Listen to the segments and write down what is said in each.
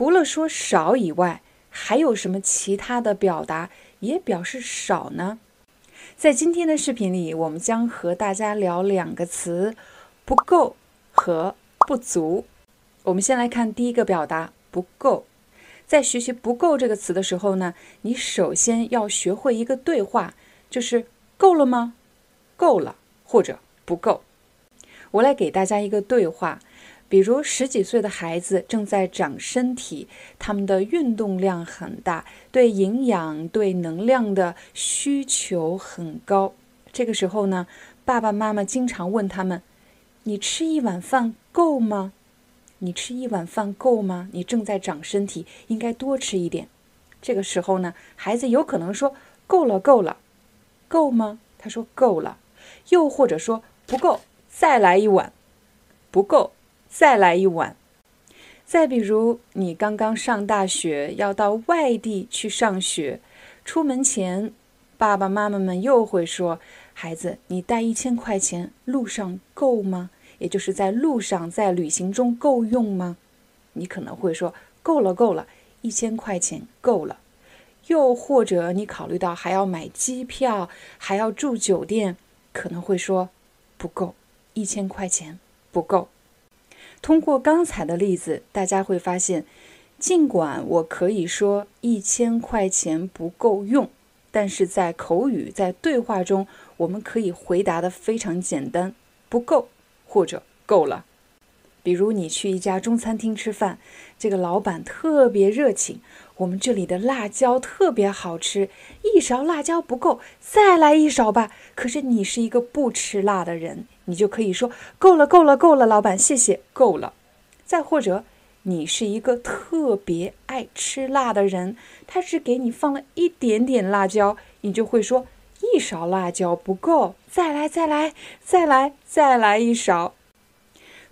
除了说少以外，还有什么其他的表达也表示少呢？在今天的视频里，我们将和大家聊两个词：不够和不足。我们先来看第一个表达“不够”。在学习“不够”这个词的时候呢，你首先要学会一个对话，就是“够了吗？”“够了”或者“不够”。我来给大家一个对话。比如十几岁的孩子正在长身体，他们的运动量很大，对营养、对能量的需求很高。这个时候呢，爸爸妈妈经常问他们：“你吃一碗饭够吗？你吃一碗饭够吗？你正在长身体，应该多吃一点。”这个时候呢，孩子有可能说：“够了，够了，够吗？”他说：“够了。”又或者说：“不够，再来一碗。”不够。再来一碗。再比如，你刚刚上大学，要到外地去上学，出门前，爸爸妈妈们又会说：“孩子，你带一千块钱，路上够吗？也就是在路上，在旅行中够用吗？”你可能会说：“够了，够了，一千块钱够了。”又或者你考虑到还要买机票，还要住酒店，可能会说：“不够，一千块钱不够。”通过刚才的例子，大家会发现，尽管我可以说一千块钱不够用，但是在口语在对话中，我们可以回答的非常简单，不够或者够了。比如你去一家中餐厅吃饭，这个老板特别热情，我们这里的辣椒特别好吃，一勺辣椒不够，再来一勺吧。可是你是一个不吃辣的人。你就可以说够了，够了，够了，老板，谢谢，够了。再或者，你是一个特别爱吃辣的人，他只给你放了一点点辣椒，你就会说一勺辣椒不够，再来，再来，再来，再来一勺。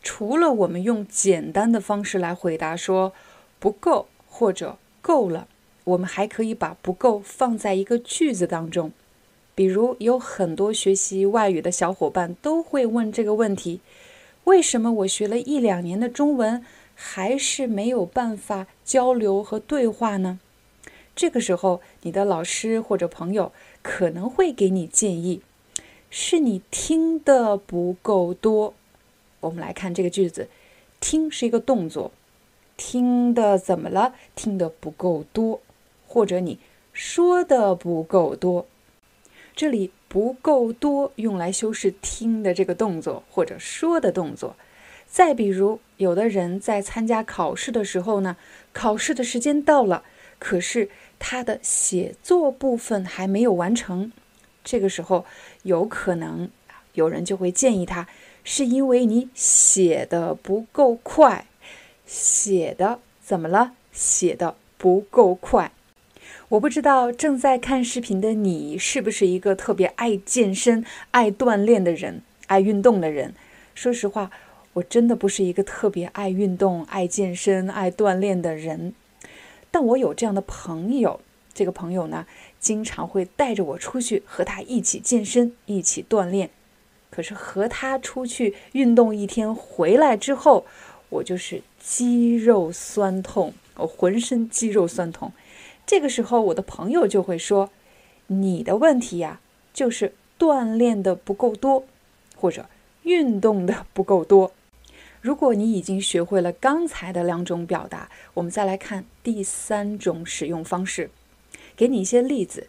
除了我们用简单的方式来回答说不够或者够了，我们还可以把不够放在一个句子当中。比如有很多学习外语的小伙伴都会问这个问题：为什么我学了一两年的中文还是没有办法交流和对话呢？这个时候，你的老师或者朋友可能会给你建议：是你听的不够多。我们来看这个句子，听是一个动作，听的怎么了？听的不够多，或者你说的不够多。这里不够多，用来修饰听的这个动作或者说的动作。再比如，有的人在参加考试的时候呢，考试的时间到了，可是他的写作部分还没有完成。这个时候，有可能有人就会建议他，是因为你写的不够快，写的怎么了？写的不够快。我不知道正在看视频的你是不是一个特别爱健身、爱锻炼的人、爱运动的人。说实话，我真的不是一个特别爱运动、爱健身、爱锻炼的人。但我有这样的朋友，这个朋友呢，经常会带着我出去和他一起健身、一起锻炼。可是和他出去运动一天回来之后，我就是肌肉酸痛，我浑身肌肉酸痛。这个时候，我的朋友就会说：“你的问题呀，就是锻炼的不够多，或者运动的不够多。”如果你已经学会了刚才的两种表达，我们再来看第三种使用方式，给你一些例子。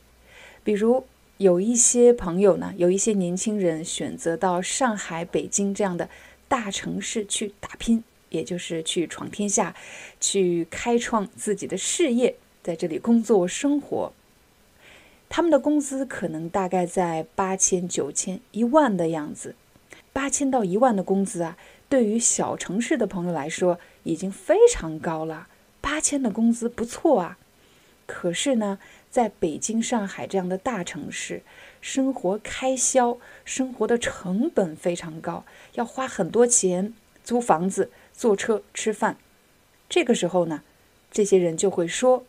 比如，有一些朋友呢，有一些年轻人选择到上海、北京这样的大城市去打拼，也就是去闯天下，去开创自己的事业。在这里工作生活，他们的工资可能大概在八千、九千、一万的样子。八千到一万的工资啊，对于小城市的朋友来说已经非常高了。八千的工资不错啊。可是呢，在北京、上海这样的大城市，生活开销、生活的成本非常高，要花很多钱租房子、坐车、吃饭。这个时候呢，这些人就会说，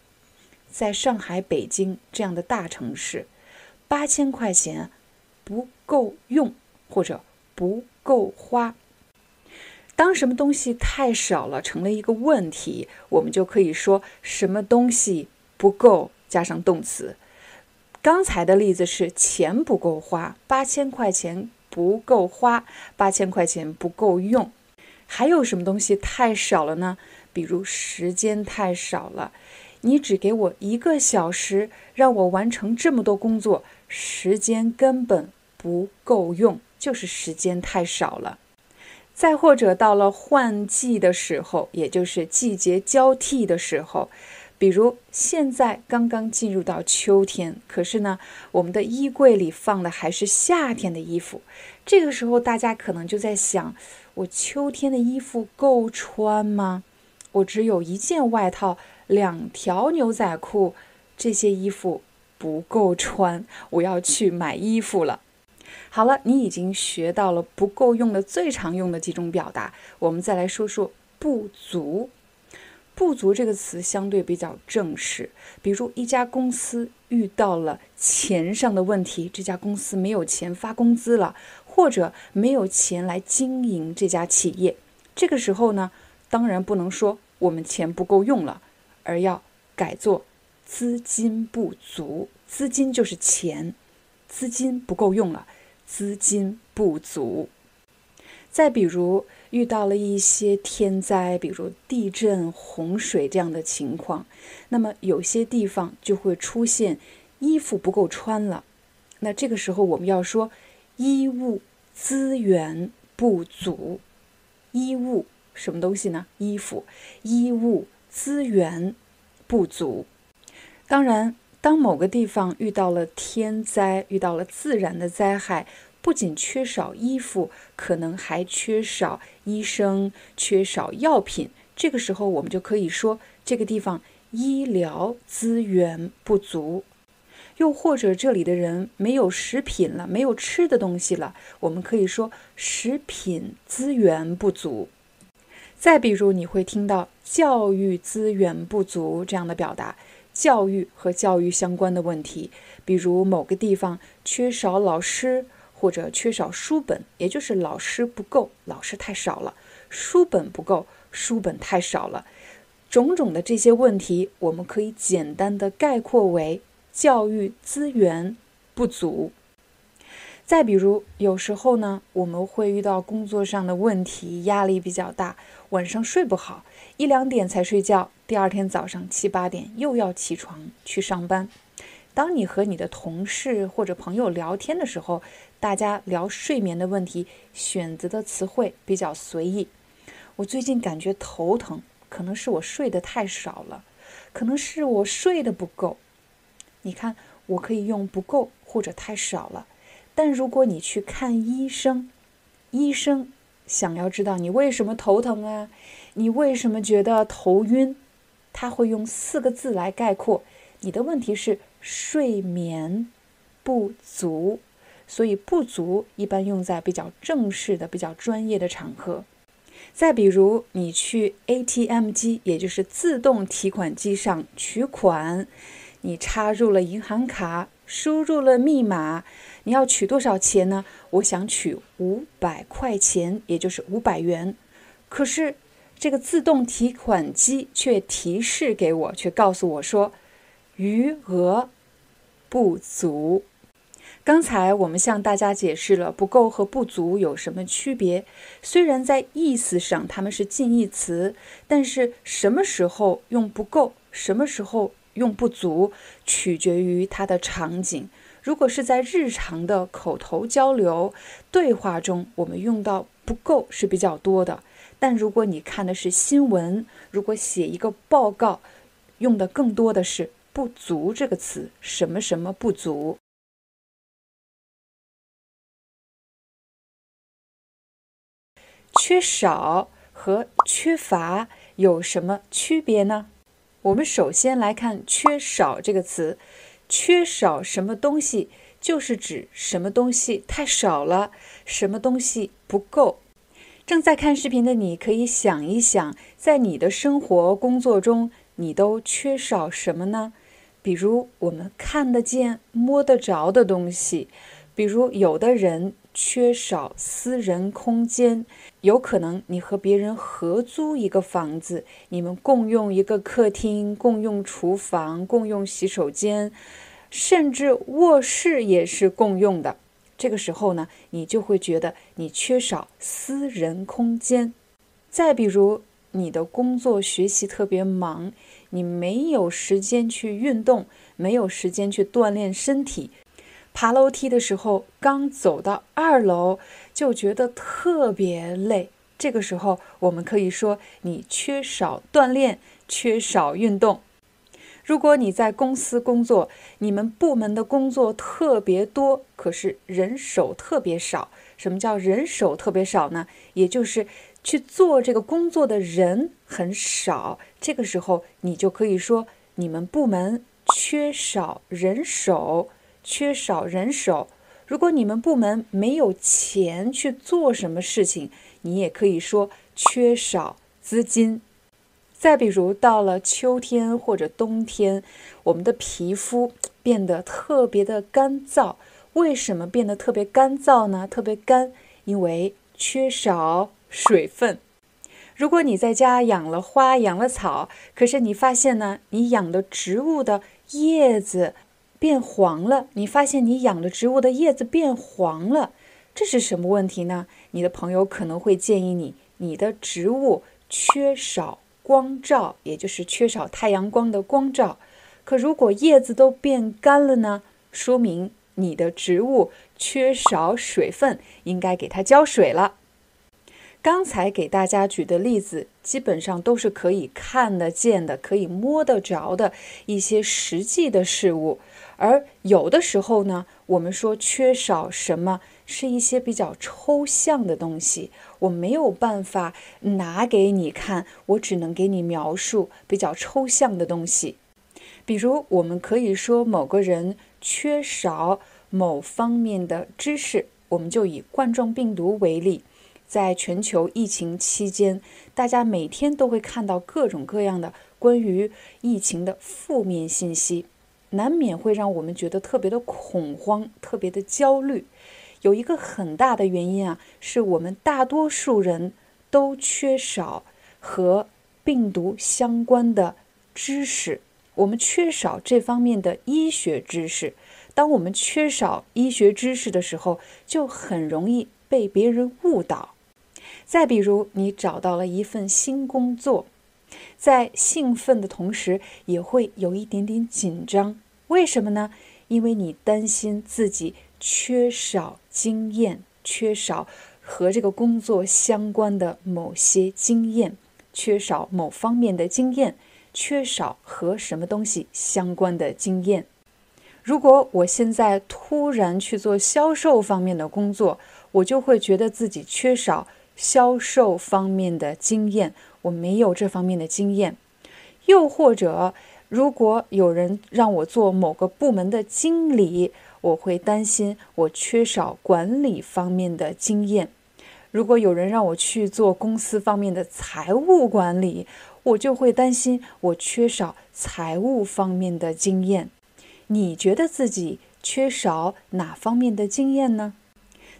在上海、北京这样的大城市，八千块钱不够用，或者不够花。当什么东西太少了，成了一个问题，我们就可以说什么东西不够，加上动词。刚才的例子是钱不够花，八千块钱不够花，八千块钱不够用。还有什么东西太少了呢？比如时间太少了，你只给我一个小时，让我完成这么多工作，时间根本不够用，就是时间太少了。再或者到了换季的时候，也就是季节交替的时候，比如现在刚刚进入到秋天，可是呢，我们的衣柜里放的还是夏天的衣服。这个时候，大家可能就在想：我秋天的衣服够穿吗？我只有一件外套，两条牛仔裤，这些衣服不够穿，我要去买衣服了。好了，你已经学到了不够用的最常用的几种表达，我们再来说说不足。不足这个词相对比较正式，比如一家公司遇到了钱上的问题，这家公司没有钱发工资了，或者没有钱来经营这家企业，这个时候呢，当然不能说我们钱不够用了，而要改做资金不足。资金就是钱，资金不够用了。资金不足，再比如遇到了一些天灾，比如地震、洪水这样的情况，那么有些地方就会出现衣服不够穿了。那这个时候我们要说衣物资源不足。衣物什么东西呢？衣服，衣物资源不足。当然。当某个地方遇到了天灾，遇到了自然的灾害，不仅缺少衣服，可能还缺少医生，缺少药品。这个时候，我们就可以说这个地方医疗资源不足，又或者这里的人没有食品了，没有吃的东西了，我们可以说食品资源不足。再比如，你会听到教育资源不足这样的表达。教育和教育相关的问题，比如某个地方缺少老师，或者缺少书本，也就是老师不够，老师太少了；书本不够，书本太少了。种种的这些问题，我们可以简单的概括为教育资源不足。再比如，有时候呢，我们会遇到工作上的问题，压力比较大，晚上睡不好，一两点才睡觉。第二天早上七八点又要起床去上班。当你和你的同事或者朋友聊天的时候，大家聊睡眠的问题，选择的词汇比较随意。我最近感觉头疼，可能是我睡得太少了，可能是我睡得不够。你看，我可以用不够或者太少了。但如果你去看医生，医生想要知道你为什么头疼啊，你为什么觉得头晕？他会用四个字来概括你的问题是睡眠不足，所以不足一般用在比较正式的、比较专业的场合。再比如，你去 ATM 机，也就是自动提款机上取款，你插入了银行卡，输入了密码，你要取多少钱呢？我想取五百块钱，也就是五百元。可是。这个自动提款机却提示给我，却告诉我说余额不足。刚才我们向大家解释了不够和不足有什么区别。虽然在意思上它们是近义词，但是什么时候用不够，什么时候用不足，取决于它的场景。如果是在日常的口头交流对话中，我们用到不够是比较多的。但如果你看的是新闻，如果写一个报告，用的更多的是“不足”这个词，什么什么不足。缺少和缺乏有什么区别呢？我们首先来看“缺少”这个词，缺少什么东西，就是指什么东西太少了，什么东西不够。正在看视频的你，可以想一想，在你的生活、工作中，你都缺少什么呢？比如我们看得见、摸得着的东西，比如有的人缺少私人空间，有可能你和别人合租一个房子，你们共用一个客厅、共用厨房、共用洗手间，甚至卧室也是共用的。这个时候呢，你就会觉得你缺少私人空间。再比如，你的工作学习特别忙，你没有时间去运动，没有时间去锻炼身体。爬楼梯的时候，刚走到二楼就觉得特别累。这个时候，我们可以说你缺少锻炼，缺少运动。如果你在公司工作，你们部门的工作特别多，可是人手特别少。什么叫人手特别少呢？也就是去做这个工作的人很少。这个时候，你就可以说你们部门缺少人手，缺少人手。如果你们部门没有钱去做什么事情，你也可以说缺少资金。再比如，到了秋天或者冬天，我们的皮肤变得特别的干燥。为什么变得特别干燥呢？特别干，因为缺少水分。如果你在家养了花、养了草，可是你发现呢，你养的植物的叶子变黄了。你发现你养的植物的叶子变黄了，这是什么问题呢？你的朋友可能会建议你，你的植物缺少。光照，也就是缺少太阳光的光照。可如果叶子都变干了呢？说明你的植物缺少水分，应该给它浇水了。刚才给大家举的例子，基本上都是可以看得见的、可以摸得着的一些实际的事物。而有的时候呢，我们说缺少什么？是一些比较抽象的东西，我没有办法拿给你看，我只能给你描述比较抽象的东西。比如，我们可以说某个人缺少某方面的知识，我们就以冠状病毒为例，在全球疫情期间，大家每天都会看到各种各样的关于疫情的负面信息，难免会让我们觉得特别的恐慌，特别的焦虑。有一个很大的原因啊，是我们大多数人都缺少和病毒相关的知识，我们缺少这方面的医学知识。当我们缺少医学知识的时候，就很容易被别人误导。再比如，你找到了一份新工作，在兴奋的同时，也会有一点点紧张。为什么呢？因为你担心自己。缺少经验，缺少和这个工作相关的某些经验，缺少某方面的经验，缺少和什么东西相关的经验。如果我现在突然去做销售方面的工作，我就会觉得自己缺少销售方面的经验，我没有这方面的经验。又或者，如果有人让我做某个部门的经理，我会担心我缺少管理方面的经验。如果有人让我去做公司方面的财务管理，我就会担心我缺少财务方面的经验。你觉得自己缺少哪方面的经验呢？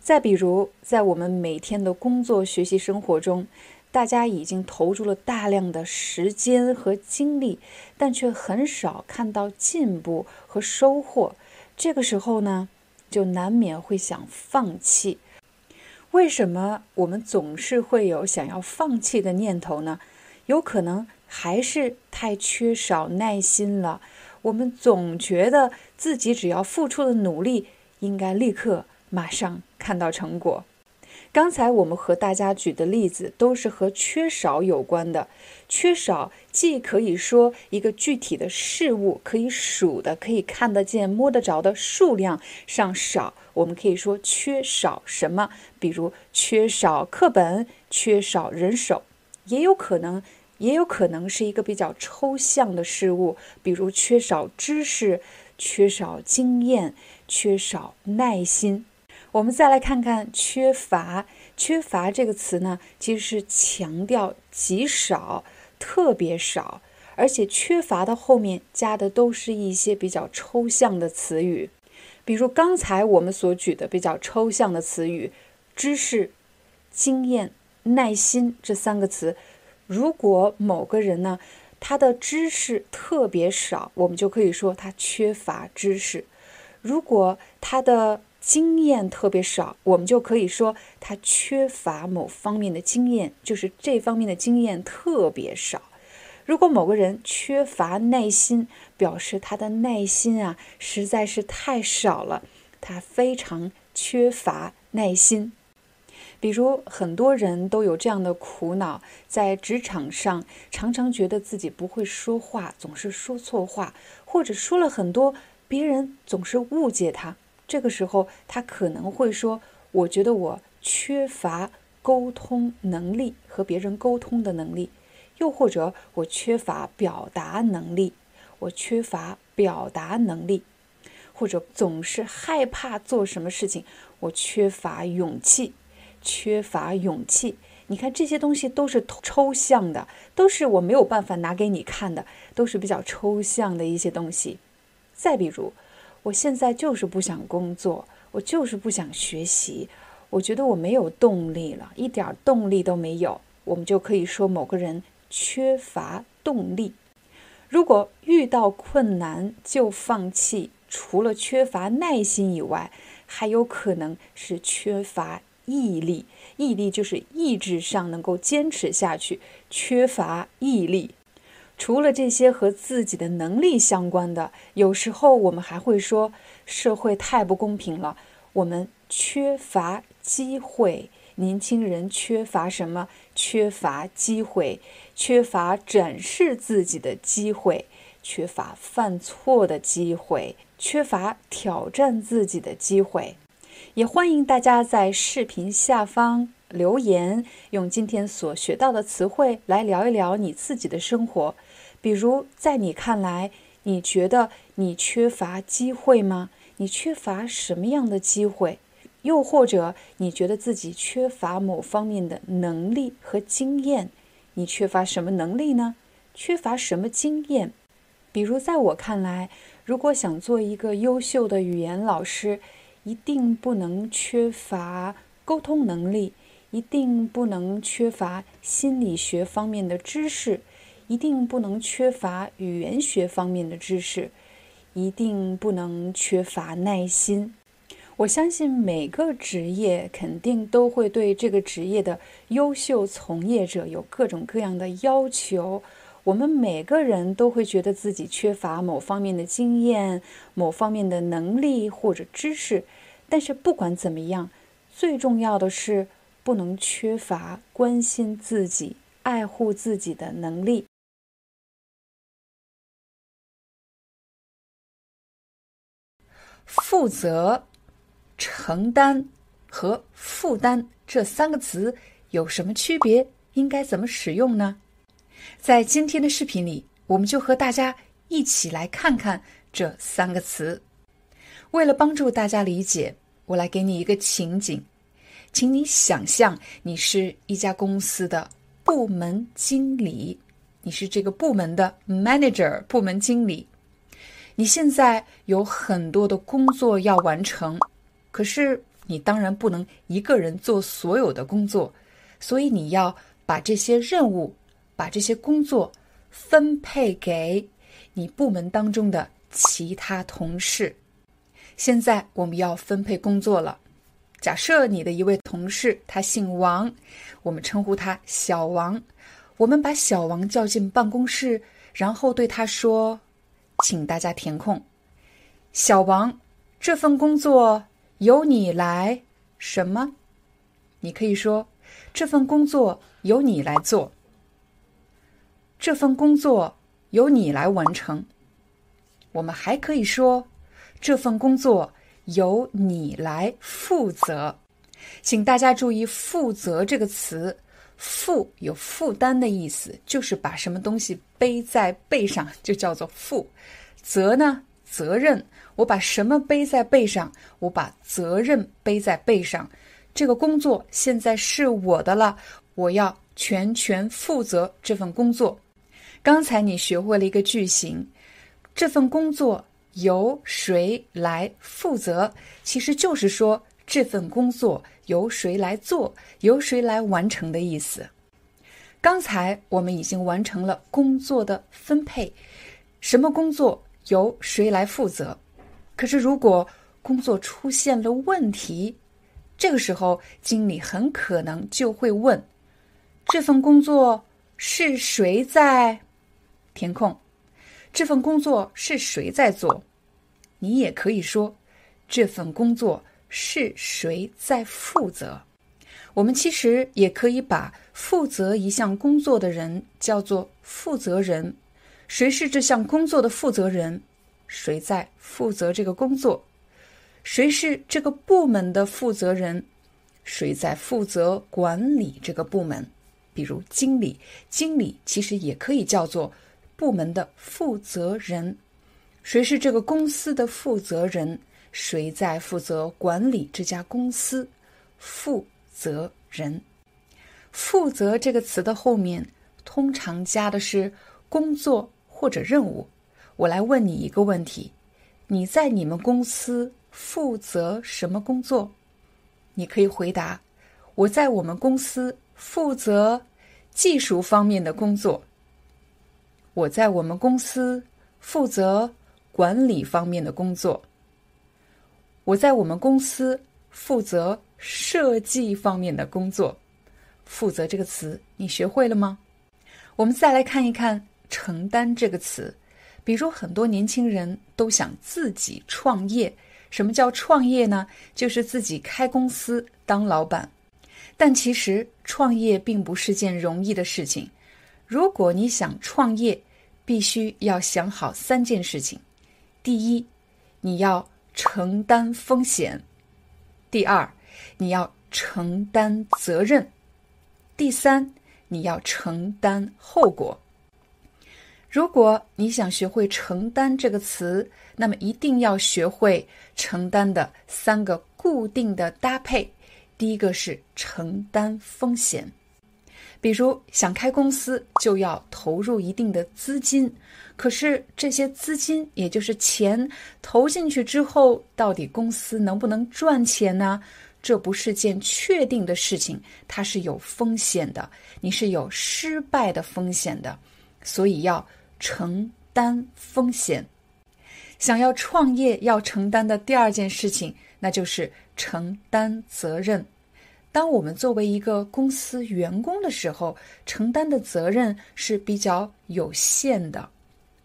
再比如，在我们每天的工作、学习、生活中，大家已经投入了大量的时间和精力，但却很少看到进步和收获。这个时候呢，就难免会想放弃。为什么我们总是会有想要放弃的念头呢？有可能还是太缺少耐心了。我们总觉得自己只要付出了努力，应该立刻马上看到成果。刚才我们和大家举的例子都是和缺少有关的。缺少既可以说一个具体的事物，可以数的、可以看得见、摸得着的数量上少，我们可以说缺少什么，比如缺少课本、缺少人手，也有可能，也有可能是一个比较抽象的事物，比如缺少知识、缺少经验、缺少耐心。我们再来看看“缺乏”。缺乏这个词呢，其实是强调极少、特别少，而且缺乏的后面加的都是一些比较抽象的词语，比如刚才我们所举的比较抽象的词语“知识”“经验”“耐心”这三个词。如果某个人呢，他的知识特别少，我们就可以说他缺乏知识；如果他的经验特别少，我们就可以说他缺乏某方面的经验，就是这方面的经验特别少。如果某个人缺乏耐心，表示他的耐心啊实在是太少了，他非常缺乏耐心。比如很多人都有这样的苦恼，在职场上常常觉得自己不会说话，总是说错话，或者说了很多，别人总是误解他。这个时候，他可能会说：“我觉得我缺乏沟通能力，和别人沟通的能力，又或者我缺乏表达能力，我缺乏表达能力，或者总是害怕做什么事情，我缺乏勇气，缺乏勇气。你看这些东西都是抽象的，都是我没有办法拿给你看的，都是比较抽象的一些东西。再比如。”我现在就是不想工作，我就是不想学习，我觉得我没有动力了，一点动力都没有。我们就可以说某个人缺乏动力。如果遇到困难就放弃，除了缺乏耐心以外，还有可能是缺乏毅力。毅力就是意志上能够坚持下去，缺乏毅力。除了这些和自己的能力相关的，有时候我们还会说社会太不公平了，我们缺乏机会。年轻人缺乏什么？缺乏机会，缺乏展示自己的机会，缺乏犯错的机会，缺乏挑战自己的机会。也欢迎大家在视频下方留言，用今天所学到的词汇来聊一聊你自己的生活。比如，在你看来，你觉得你缺乏机会吗？你缺乏什么样的机会？又或者，你觉得自己缺乏某方面的能力和经验？你缺乏什么能力呢？缺乏什么经验？比如，在我看来，如果想做一个优秀的语言老师，一定不能缺乏沟通能力，一定不能缺乏心理学方面的知识。一定不能缺乏语言学方面的知识，一定不能缺乏耐心。我相信每个职业肯定都会对这个职业的优秀从业者有各种各样的要求。我们每个人都会觉得自己缺乏某方面的经验、某方面的能力或者知识。但是不管怎么样，最重要的是不能缺乏关心自己、爱护自己的能力。负责、承担和负担这三个词有什么区别？应该怎么使用呢？在今天的视频里，我们就和大家一起来看看这三个词。为了帮助大家理解，我来给你一个情景，请你想象你是一家公司的部门经理，你是这个部门的 manager，部门经理。你现在有很多的工作要完成，可是你当然不能一个人做所有的工作，所以你要把这些任务、把这些工作分配给你部门当中的其他同事。现在我们要分配工作了。假设你的一位同事他姓王，我们称呼他小王。我们把小王叫进办公室，然后对他说。请大家填空，小王，这份工作由你来什么？你可以说这份工作由你来做，这份工作由你来完成。我们还可以说这份工作由你来负责。请大家注意“负责”这个词，“负”有负担的意思，就是把什么东西背在背上，就叫做负。责呢，责任，我把什么背在背上，我把责任背在背上。这个工作现在是我的了，我要全权负责这份工作。刚才你学会了一个句型，这份工作由谁来负责？其实就是说这份工作。由谁来做，由谁来完成的意思。刚才我们已经完成了工作的分配，什么工作由谁来负责？可是如果工作出现了问题，这个时候经理很可能就会问：这份工作是谁在填空？这份工作是谁在做？你也可以说这份工作。是谁在负责？我们其实也可以把负责一项工作的人叫做负责人。谁是这项工作的负责人？谁在负责这个工作？谁是这个部门的负责人？谁在负责管理这个部门？比如经理，经理其实也可以叫做部门的负责人。谁是这个公司的负责人？谁在负责管理这家公司？负责人。负责这个词的后面通常加的是工作或者任务。我来问你一个问题：你在你们公司负责什么工作？你可以回答：我在我们公司负责技术方面的工作。我在我们公司负责管理方面的工作。我在我们公司负责设计方面的工作。负责这个词你学会了吗？我们再来看一看承担这个词。比如很多年轻人都想自己创业。什么叫创业呢？就是自己开公司当老板。但其实创业并不是件容易的事情。如果你想创业，必须要想好三件事情。第一，你要。承担风险。第二，你要承担责任。第三，你要承担后果。如果你想学会“承担”这个词，那么一定要学会承担的三个固定的搭配。第一个是承担风险。比如想开公司，就要投入一定的资金，可是这些资金，也就是钱投进去之后，到底公司能不能赚钱呢？这不是件确定的事情，它是有风险的，你是有失败的风险的，所以要承担风险。想要创业，要承担的第二件事情，那就是承担责任。当我们作为一个公司员工的时候，承担的责任是比较有限的。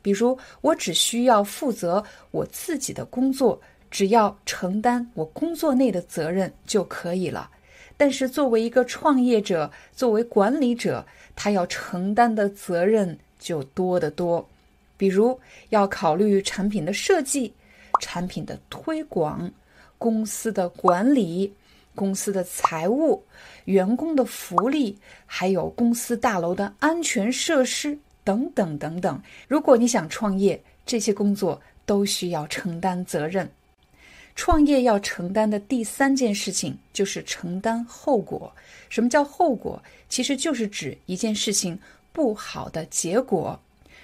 比如，我只需要负责我自己的工作，只要承担我工作内的责任就可以了。但是，作为一个创业者，作为管理者，他要承担的责任就多得多。比如，要考虑产品的设计、产品的推广、公司的管理。公司的财务、员工的福利，还有公司大楼的安全设施等等等等。如果你想创业，这些工作都需要承担责任。创业要承担的第三件事情就是承担后果。什么叫后果？其实就是指一件事情不好的结果。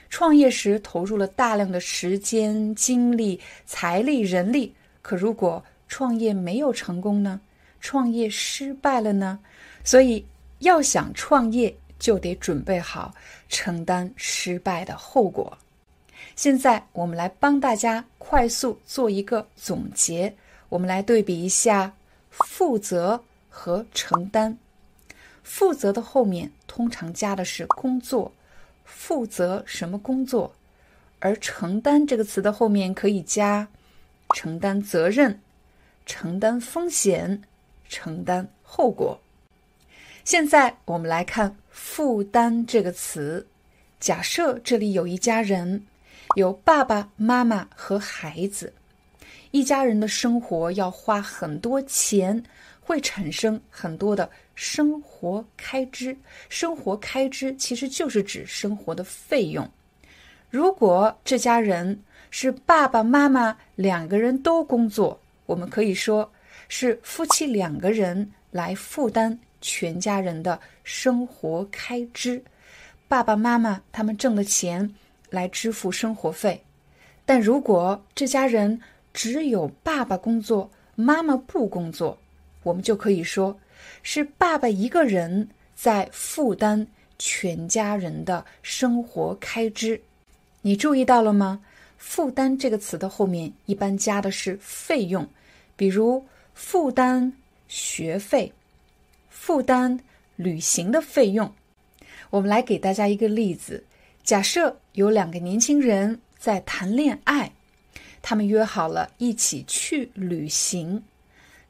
创业时投入了大量的时间、精力、财力、人力，可如果创业没有成功呢？创业失败了呢，所以要想创业，就得准备好承担失败的后果。现在我们来帮大家快速做一个总结，我们来对比一下负责和承担。负责的后面通常加的是工作，负责什么工作？而承担这个词的后面可以加承担责任、承担风险。承担后果。现在我们来看“负担”这个词。假设这里有一家人，有爸爸妈妈和孩子。一家人的生活要花很多钱，会产生很多的生活开支。生活开支其实就是指生活的费用。如果这家人是爸爸妈妈两个人都工作，我们可以说是夫妻两个人来负担全家人的生活开支。爸爸妈妈他们挣的钱来支付生活费。但如果这家人，只有爸爸工作，妈妈不工作，我们就可以说是爸爸一个人在负担全家人的生活开支。你注意到了吗？“负担”这个词的后面一般加的是费用，比如负担学费、负担旅行的费用。我们来给大家一个例子：假设有两个年轻人在谈恋爱。他们约好了一起去旅行，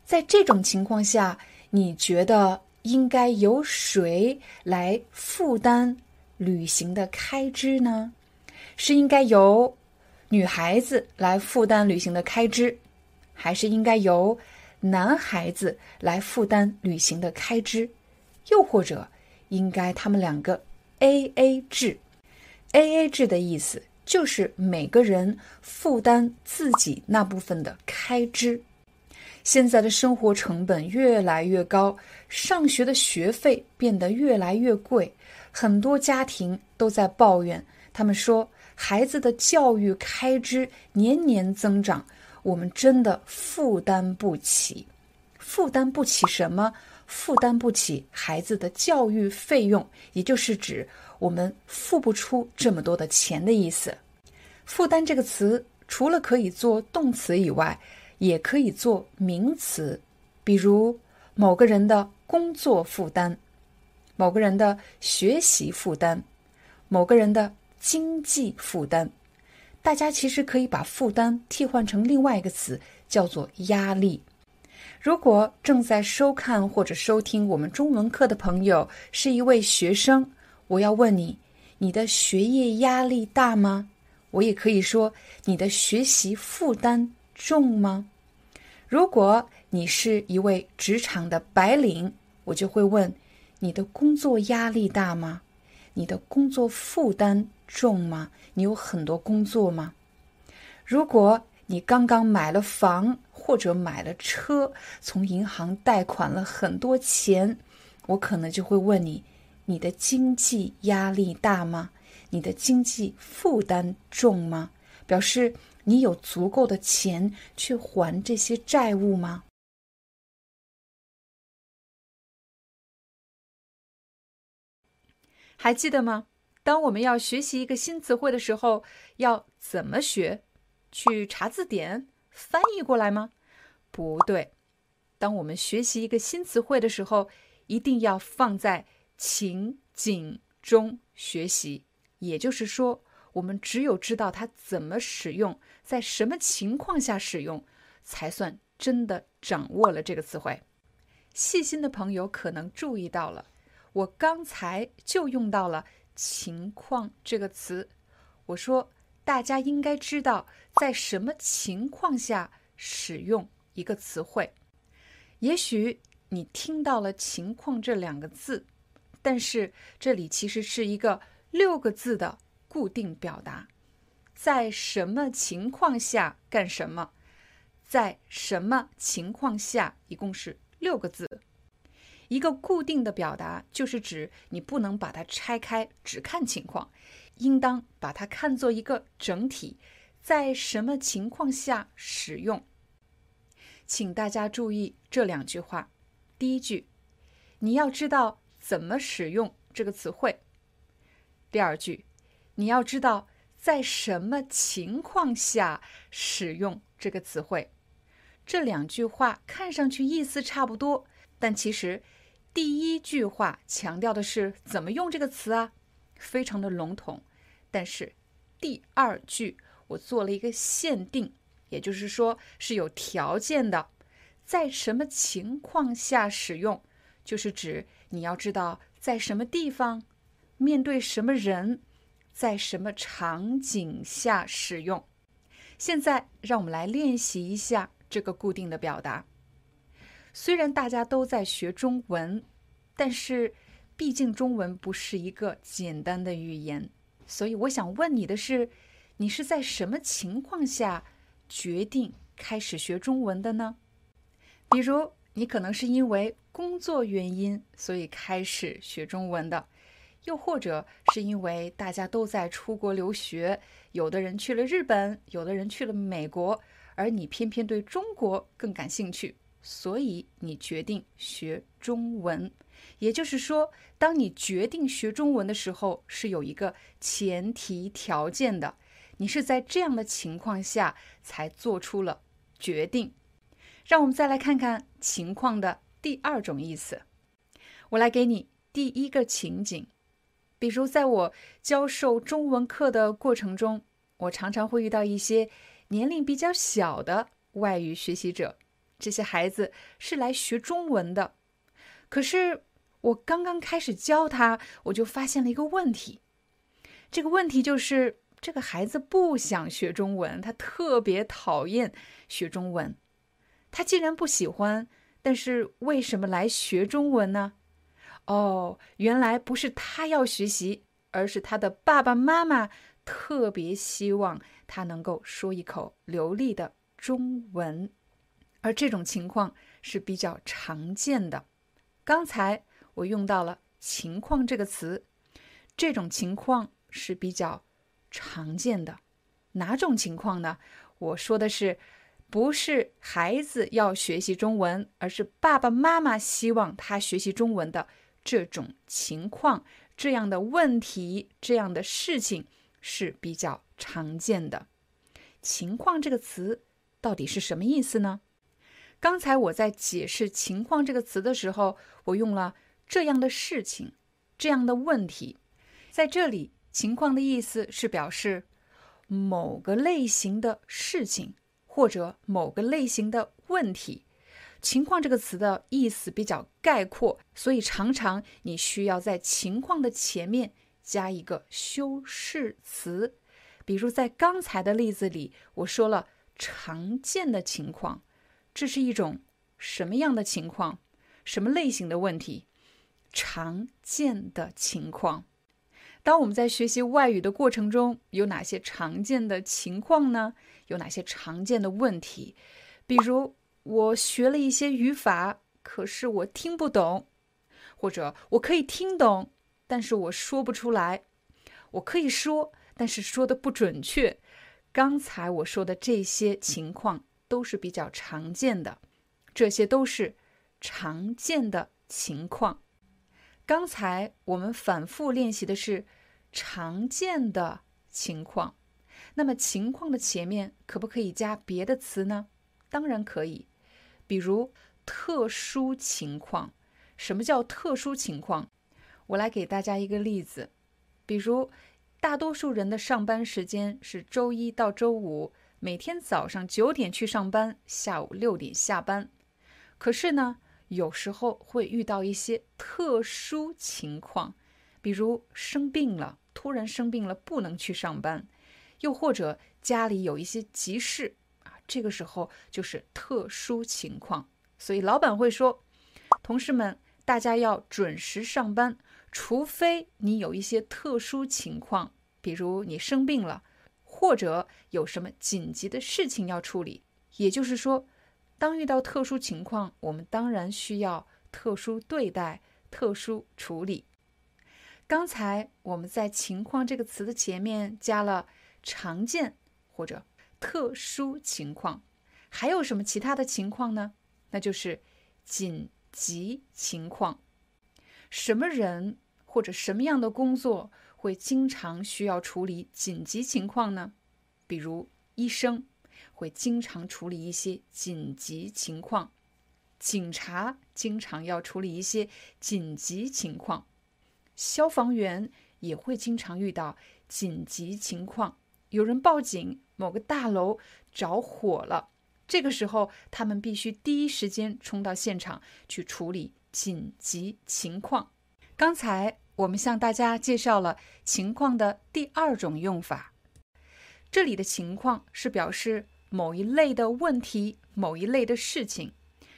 在这种情况下，你觉得应该由谁来负担旅行的开支呢？是应该由女孩子来负担旅行的开支，还是应该由男孩子来负担旅行的开支？又或者应该他们两个 A A 制？A A 制的意思。就是每个人负担自己那部分的开支。现在的生活成本越来越高，上学的学费变得越来越贵，很多家庭都在抱怨。他们说，孩子的教育开支年年增长，我们真的负担不起。负担不起什么？负担不起孩子的教育费用，也就是指。我们付不出这么多的钱的意思。负担这个词除了可以做动词以外，也可以做名词，比如某个人的工作负担、某个人的学习负担、某个人的经济负担。大家其实可以把负担替换成另外一个词，叫做压力。如果正在收看或者收听我们中文课的朋友是一位学生。我要问你，你的学业压力大吗？我也可以说，你的学习负担重吗？如果你是一位职场的白领，我就会问，你的工作压力大吗？你的工作负担重吗？你有很多工作吗？如果你刚刚买了房或者买了车，从银行贷款了很多钱，我可能就会问你。你的经济压力大吗？你的经济负担重吗？表示你有足够的钱去还这些债务吗？还记得吗？当我们要学习一个新词汇的时候，要怎么学？去查字典翻译过来吗？不对。当我们学习一个新词汇的时候，一定要放在。情景中学习，也就是说，我们只有知道它怎么使用，在什么情况下使用，才算真的掌握了这个词汇。细心的朋友可能注意到了，我刚才就用到了“情况”这个词。我说，大家应该知道在什么情况下使用一个词汇。也许你听到了“情况”这两个字。但是这里其实是一个六个字的固定表达，在什么情况下干什么，在什么情况下，一共是六个字。一个固定的表达就是指你不能把它拆开，只看情况，应当把它看作一个整体，在什么情况下使用。请大家注意这两句话。第一句，你要知道。怎么使用这个词汇？第二句，你要知道在什么情况下使用这个词汇。这两句话看上去意思差不多，但其实第一句话强调的是怎么用这个词啊，非常的笼统。但是第二句我做了一个限定，也就是说是有条件的，在什么情况下使用。就是指你要知道在什么地方，面对什么人，在什么场景下使用。现在让我们来练习一下这个固定的表达。虽然大家都在学中文，但是毕竟中文不是一个简单的语言，所以我想问你的是：你是在什么情况下决定开始学中文的呢？比如，你可能是因为工作原因，所以开始学中文的；又或者是因为大家都在出国留学，有的人去了日本，有的人去了美国，而你偏偏对中国更感兴趣。所以你决定学中文，也就是说，当你决定学中文的时候，是有一个前提条件的。你是在这样的情况下才做出了决定。让我们再来看看情况的第二种意思。我来给你第一个情景，比如在我教授中文课的过程中，我常常会遇到一些年龄比较小的外语学习者。这些孩子是来学中文的，可是我刚刚开始教他，我就发现了一个问题。这个问题就是，这个孩子不想学中文，他特别讨厌学中文。他既然不喜欢，但是为什么来学中文呢？哦，原来不是他要学习，而是他的爸爸妈妈特别希望他能够说一口流利的中文。而这种情况是比较常见的。刚才我用到了“情况”这个词，这种情况是比较常见的。哪种情况呢？我说的是，不是孩子要学习中文，而是爸爸妈妈希望他学习中文的这种情况，这样的问题，这样的事情是比较常见的。“情况”这个词到底是什么意思呢？刚才我在解释“情况”这个词的时候，我用了这样的事情、这样的问题。在这里，“情况”的意思是表示某个类型的事情或者某个类型的问题。“情况”这个词的意思比较概括，所以常常你需要在“情况”的前面加一个修饰词。比如在刚才的例子里，我说了常见的情况。这是一种什么样的情况？什么类型的问题？常见的情况。当我们在学习外语的过程中，有哪些常见的情况呢？有哪些常见的问题？比如，我学了一些语法，可是我听不懂；或者我可以听懂，但是我说不出来；我可以说，但是说的不准确。刚才我说的这些情况。都是比较常见的，这些都是常见的情况。刚才我们反复练习的是常见的情况，那么情况的前面可不可以加别的词呢？当然可以，比如特殊情况。什么叫特殊情况？我来给大家一个例子，比如大多数人的上班时间是周一到周五。每天早上九点去上班，下午六点下班。可是呢，有时候会遇到一些特殊情况，比如生病了，突然生病了不能去上班，又或者家里有一些急事啊，这个时候就是特殊情况。所以老板会说：“同事们，大家要准时上班，除非你有一些特殊情况，比如你生病了。”或者有什么紧急的事情要处理，也就是说，当遇到特殊情况，我们当然需要特殊对待、特殊处理。刚才我们在“情况”这个词的前面加了常见或者特殊情况，还有什么其他的情况呢？那就是紧急情况。什么人或者什么样的工作？会经常需要处理紧急情况呢，比如医生会经常处理一些紧急情况，警察经常要处理一些紧急情况，消防员也会经常遇到紧急情况。有人报警，某个大楼着火了，这个时候他们必须第一时间冲到现场去处理紧急情况。刚才。我们向大家介绍了情况的第二种用法。这里的情况是表示某一类的问题、某一类的事情，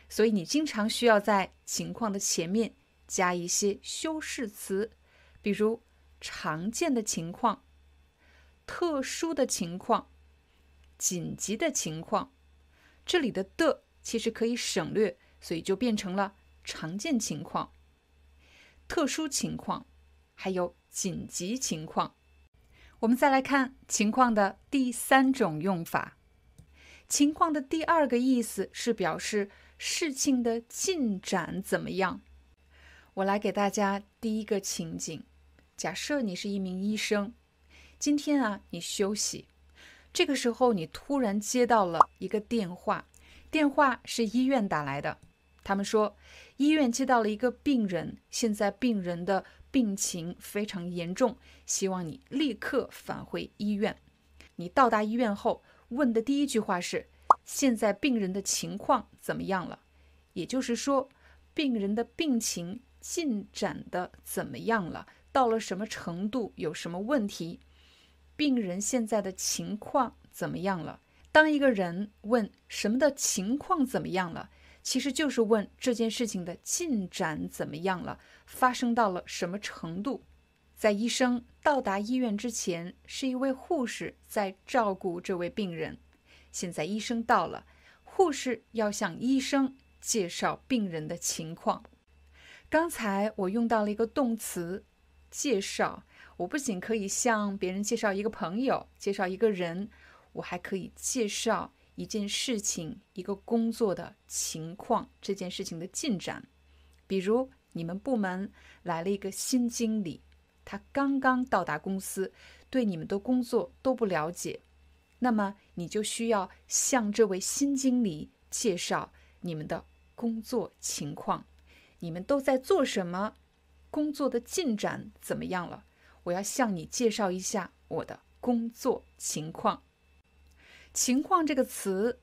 所以你经常需要在情况的前面加一些修饰词，比如常见的情况、特殊的情况、紧急的情况。这里的的其实可以省略，所以就变成了常见情况、特殊情况，还有紧急情况。我们再来看情况的第三种用法。情况的第二个意思是表示事情的进展怎么样。我来给大家第一个情景：假设你是一名医生，今天啊你休息，这个时候你突然接到了一个电话，电话是医院打来的，他们说医院接到了一个病人，现在病人的。病情非常严重，希望你立刻返回医院。你到达医院后，问的第一句话是：“现在病人的情况怎么样了？”也就是说，病人的病情进展的怎么样了？到了什么程度？有什么问题？病人现在的情况怎么样了？当一个人问什么的情况怎么样了？其实就是问这件事情的进展怎么样了，发生到了什么程度。在医生到达医院之前，是一位护士在照顾这位病人。现在医生到了，护士要向医生介绍病人的情况。刚才我用到了一个动词“介绍”，我不仅可以向别人介绍一个朋友，介绍一个人，我还可以介绍。一件事情、一个工作的情况，这件事情的进展，比如你们部门来了一个新经理，他刚刚到达公司，对你们的工作都不了解，那么你就需要向这位新经理介绍你们的工作情况，你们都在做什么，工作的进展怎么样了？我要向你介绍一下我的工作情况。情况这个词，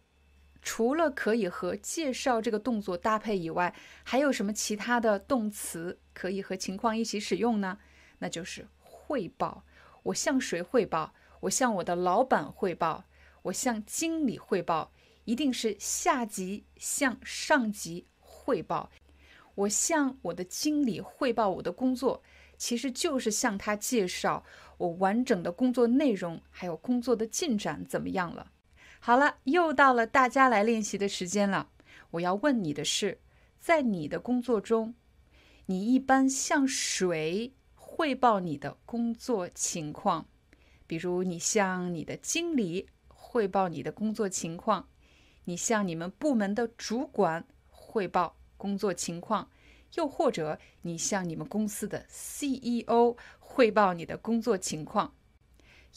除了可以和介绍这个动作搭配以外，还有什么其他的动词可以和情况一起使用呢？那就是汇报。我向谁汇报？我向我的老板汇报，我向经理汇报，一定是下级向上级汇报。我向我的经理汇报我的工作，其实就是向他介绍我完整的工作内容，还有工作的进展怎么样了。好了，又到了大家来练习的时间了。我要问你的是，在你的工作中，你一般向谁汇报你的工作情况？比如，你向你的经理汇报你的工作情况，你向你们部门的主管汇报工作情况，又或者你向你们公司的 CEO 汇报你的工作情况，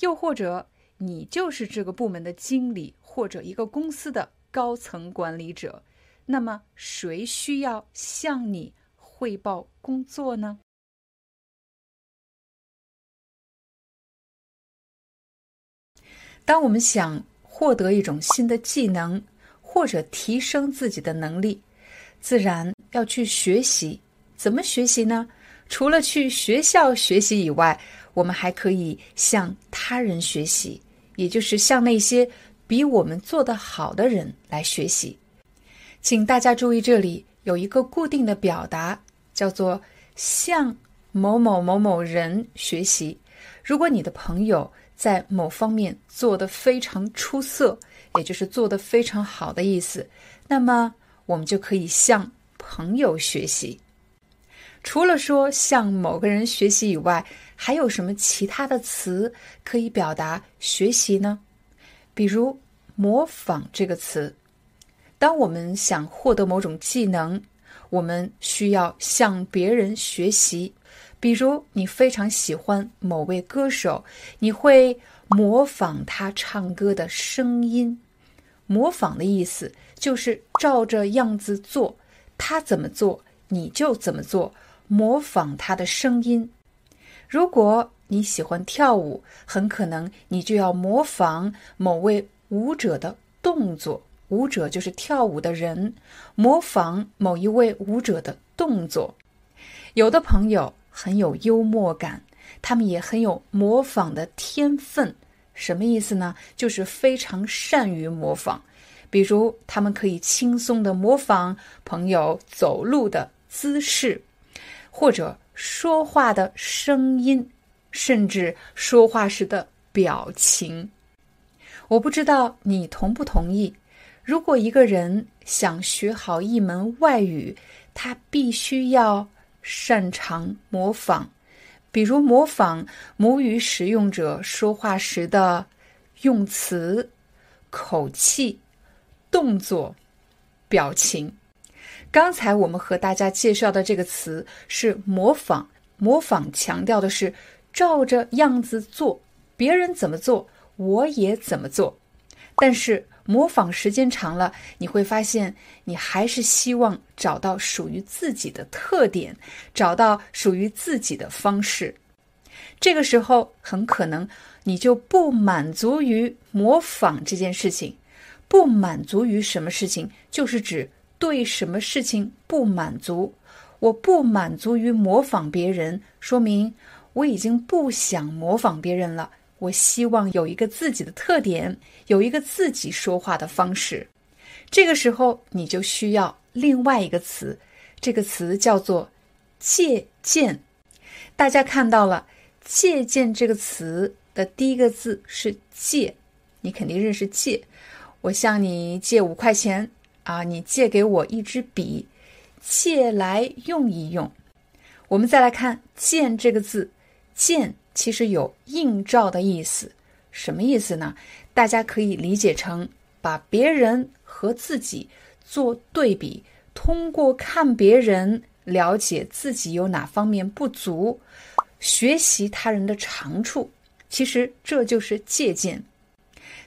又或者。你就是这个部门的经理或者一个公司的高层管理者，那么谁需要向你汇报工作呢？当我们想获得一种新的技能或者提升自己的能力，自然要去学习。怎么学习呢？除了去学校学习以外，我们还可以向他人学习。也就是向那些比我们做得好的人来学习，请大家注意，这里有一个固定的表达，叫做向某某某某人学习。如果你的朋友在某方面做得非常出色，也就是做得非常好的意思，那么我们就可以向朋友学习。除了说向某个人学习以外，还有什么其他的词可以表达学习呢？比如“模仿”这个词。当我们想获得某种技能，我们需要向别人学习。比如，你非常喜欢某位歌手，你会模仿他唱歌的声音。模仿的意思就是照着样子做，他怎么做你就怎么做，模仿他的声音。如果你喜欢跳舞，很可能你就要模仿某位舞者的动作。舞者就是跳舞的人，模仿某一位舞者的动作。有的朋友很有幽默感，他们也很有模仿的天分，什么意思呢？就是非常善于模仿。比如，他们可以轻松的模仿朋友走路的姿势，或者说话的声音，甚至说话时的表情。我不知道你同不同意。如果一个人想学好一门外语，他必须要擅长模仿，比如模仿母语使用者说话时的用词、口气。动作、表情。刚才我们和大家介绍的这个词是模仿。模仿强调的是照着样子做，别人怎么做，我也怎么做。但是模仿时间长了，你会发现，你还是希望找到属于自己的特点，找到属于自己的方式。这个时候，很可能你就不满足于模仿这件事情。不满足于什么事情，就是指对什么事情不满足。我不满足于模仿别人，说明我已经不想模仿别人了。我希望有一个自己的特点，有一个自己说话的方式。这个时候，你就需要另外一个词，这个词叫做借鉴。大家看到了“借鉴”这个词的第一个字是“借”，你肯定认识“借”。我向你借五块钱啊，你借给我一支笔，借来用一用。我们再来看“见”这个字，“见”其实有映照的意思，什么意思呢？大家可以理解成把别人和自己做对比，通过看别人了解自己有哪方面不足，学习他人的长处。其实这就是借鉴。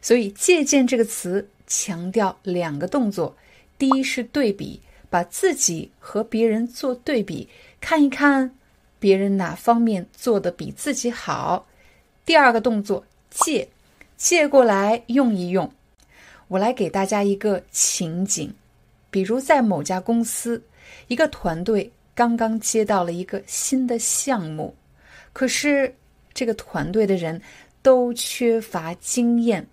所以，借鉴这个词强调两个动作：第一是对比，把自己和别人做对比，看一看别人哪方面做的比自己好；第二个动作借，借过来用一用。我来给大家一个情景，比如在某家公司，一个团队刚刚接到了一个新的项目，可是这个团队的人都缺乏经验。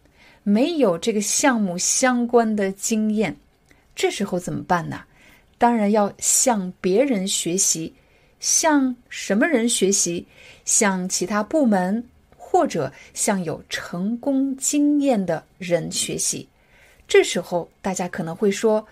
没有这个项目相关的经验，这时候怎么办呢？当然要向别人学习，向什么人学习？向其他部门或者向有成功经验的人学习。这时候大家可能会说，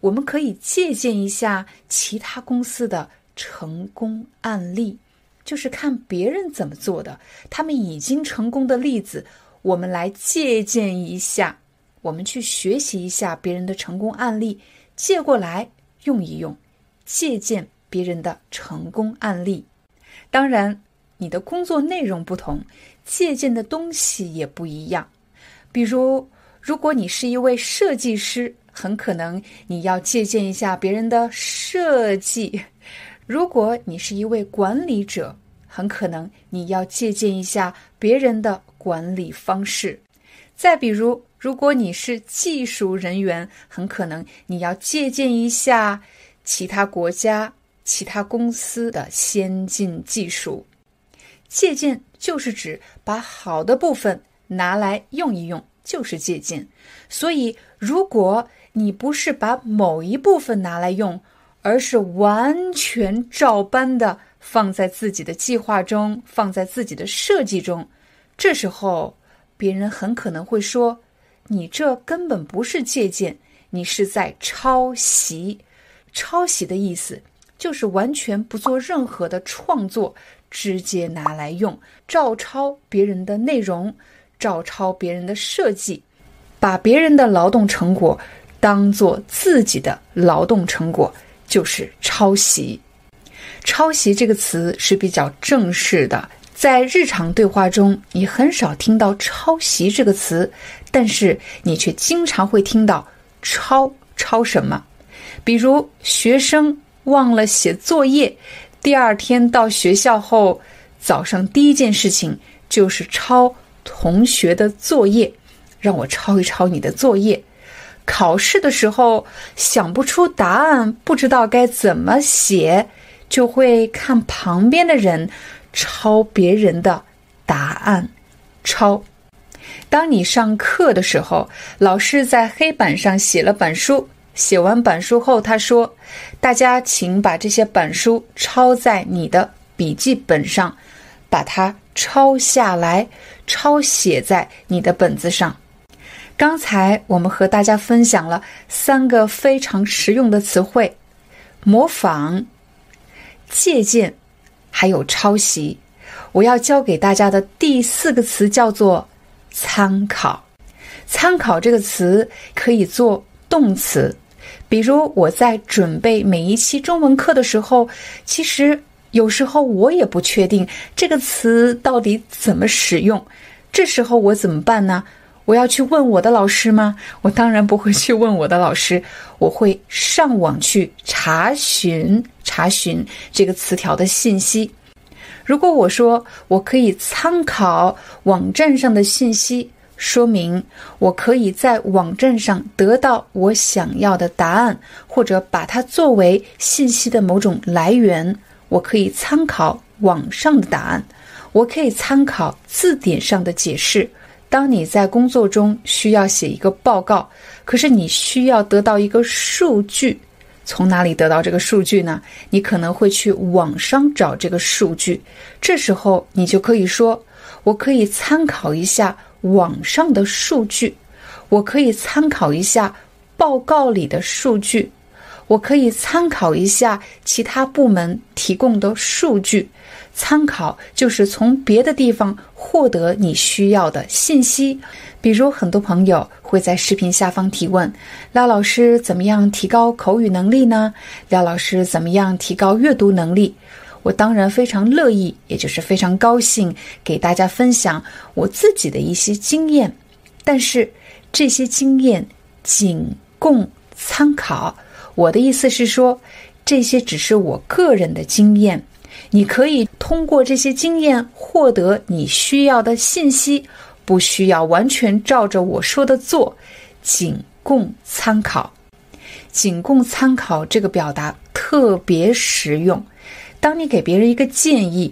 我们可以借鉴一下其他公司的成功案例，就是看别人怎么做的，他们已经成功的例子。我们来借鉴一下，我们去学习一下别人的成功案例，借过来用一用，借鉴别人的成功案例。当然，你的工作内容不同，借鉴的东西也不一样。比如，如果你是一位设计师，很可能你要借鉴一下别人的设计；如果你是一位管理者，很可能你要借鉴一下别人的。管理方式，再比如，如果你是技术人员，很可能你要借鉴一下其他国家、其他公司的先进技术。借鉴就是指把好的部分拿来用一用，就是借鉴。所以，如果你不是把某一部分拿来用，而是完全照搬的放在自己的计划中，放在自己的设计中。这时候，别人很可能会说：“你这根本不是借鉴，你是在抄袭。”抄袭的意思就是完全不做任何的创作，直接拿来用，照抄别人的内容，照抄别人的设计，把别人的劳动成果当做自己的劳动成果，就是抄袭。抄袭这个词是比较正式的。在日常对话中，你很少听到“抄袭”这个词，但是你却经常会听到“抄”抄什么？比如学生忘了写作业，第二天到学校后，早上第一件事情就是抄同学的作业，让我抄一抄你的作业。考试的时候想不出答案，不知道该怎么写，就会看旁边的人。抄别人的答案，抄。当你上课的时候，老师在黑板上写了板书，写完板书后，他说：“大家请把这些板书抄在你的笔记本上，把它抄下来，抄写在你的本子上。”刚才我们和大家分享了三个非常实用的词汇：模仿、借鉴，还有抄袭。我要教给大家的第四个词叫做参考。参考这个词可以做动词，比如我在准备每一期中文课的时候，其实有时候我也不确定这个词到底怎么使用。这时候我怎么办呢？我要去问我的老师吗？我当然不会去问我的老师，我会上网去查询查询这个词条的信息。如果我说我可以参考网站上的信息，说明我可以在网站上得到我想要的答案，或者把它作为信息的某种来源。我可以参考网上的答案，我可以参考字典上的解释。当你在工作中需要写一个报告，可是你需要得到一个数据，从哪里得到这个数据呢？你可能会去网上找这个数据，这时候你就可以说：“我可以参考一下网上的数据，我可以参考一下报告里的数据，我可以参考一下其他部门提供的数据。”参考就是从别的地方获得你需要的信息，比如很多朋友会在视频下方提问：廖老师怎么样提高口语能力呢？廖老师怎么样提高阅读能力？我当然非常乐意，也就是非常高兴给大家分享我自己的一些经验，但是这些经验仅供参考。我的意思是说，这些只是我个人的经验。你可以通过这些经验获得你需要的信息，不需要完全照着我说的做，仅供参考。仅供参考这个表达特别实用。当你给别人一个建议，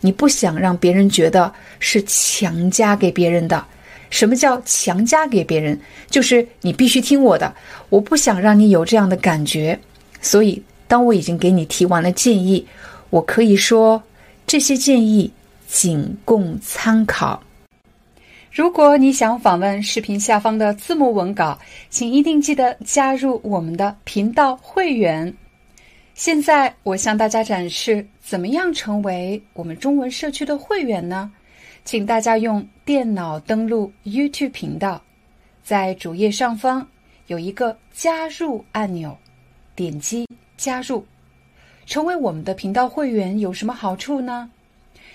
你不想让别人觉得是强加给别人的。什么叫强加给别人？就是你必须听我的，我不想让你有这样的感觉。所以，当我已经给你提完了建议。我可以说，这些建议仅供参考。如果你想访问视频下方的字幕文稿，请一定记得加入我们的频道会员。现在，我向大家展示怎么样成为我们中文社区的会员呢？请大家用电脑登录 YouTube 频道，在主页上方有一个加入按钮，点击加入。成为我们的频道会员有什么好处呢？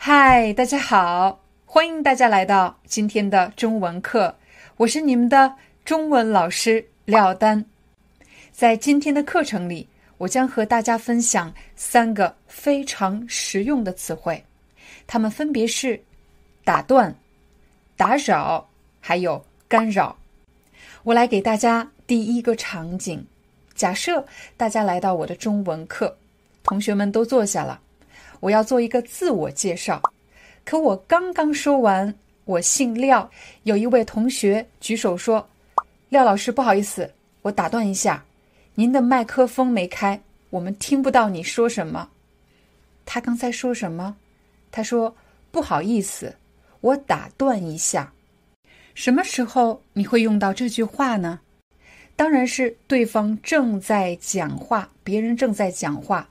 嗨，大家好！欢迎大家来到今天的中文课，我是你们的中文老师廖丹。在今天的课程里，我将和大家分享三个非常实用的词汇，它们分别是打断、打扰，还有干扰。我来给大家第一个场景：假设大家来到我的中文课，同学们都坐下了。我要做一个自我介绍，可我刚刚说完“我姓廖”，有一位同学举手说：“廖老师，不好意思，我打断一下，您的麦克风没开，我们听不到你说什么。”他刚才说什么？他说：“不好意思，我打断一下。”什么时候你会用到这句话呢？当然是对方正在讲话，别人正在讲话，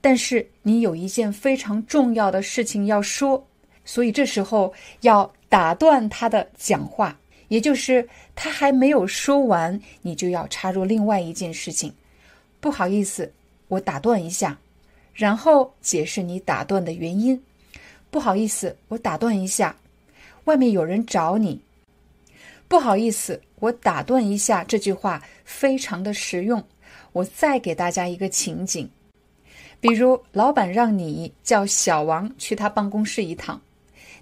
但是你有一件非常重要的事情要说，所以这时候要打断他的讲话，也就是他还没有说完，你就要插入另外一件事情。不好意思，我打断一下，然后解释你打断的原因。不好意思，我打断一下，外面有人找你。不好意思，我打断一下。这句话非常的实用。我再给大家一个情景，比如老板让你叫小王去他办公室一趟，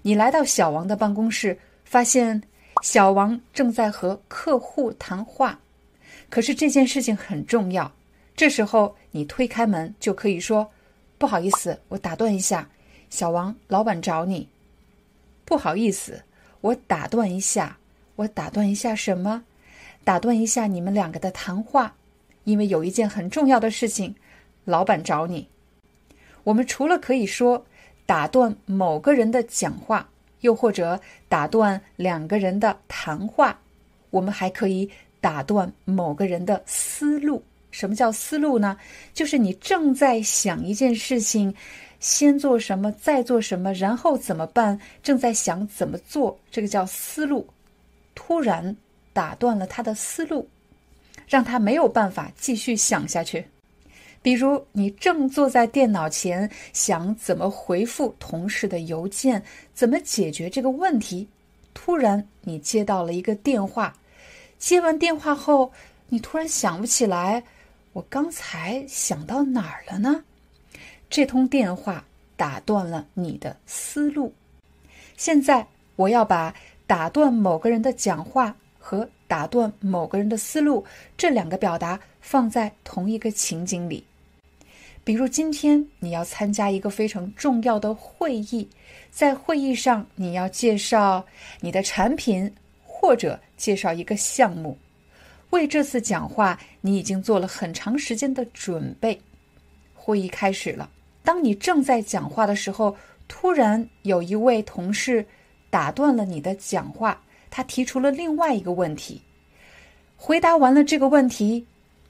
你来到小王的办公室，发现小王正在和客户谈话，可是这件事情很重要。这时候你推开门就可以说：“不好意思，我打断一下，小王，老板找你。”不好意思，我打断一下。我打断一下什么？打断一下你们两个的谈话，因为有一件很重要的事情，老板找你。我们除了可以说打断某个人的讲话，又或者打断两个人的谈话，我们还可以打断某个人的思路。什么叫思路呢？就是你正在想一件事情，先做什么，再做什么，然后怎么办？正在想怎么做，这个叫思路。突然打断了他的思路，让他没有办法继续想下去。比如，你正坐在电脑前想怎么回复同事的邮件，怎么解决这个问题，突然你接到了一个电话。接完电话后，你突然想不起来，我刚才想到哪儿了呢？这通电话打断了你的思路。现在我要把。打断某个人的讲话和打断某个人的思路这两个表达放在同一个情景里，比如今天你要参加一个非常重要的会议，在会议上你要介绍你的产品或者介绍一个项目，为这次讲话你已经做了很长时间的准备。会议开始了，当你正在讲话的时候，突然有一位同事。打断了你的讲话，他提出了另外一个问题。回答完了这个问题，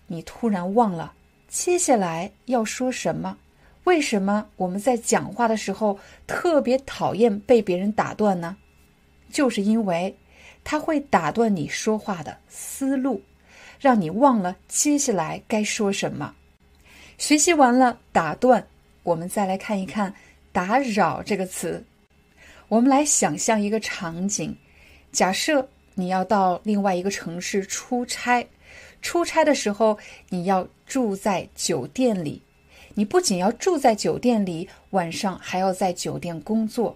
你突然忘了接下来要说什么。为什么我们在讲话的时候特别讨厌被别人打断呢？就是因为他会打断你说话的思路，让你忘了接下来该说什么。学习完了打断，我们再来看一看“打扰”这个词。我们来想象一个场景：假设你要到另外一个城市出差，出差的时候你要住在酒店里。你不仅要住在酒店里，晚上还要在酒店工作。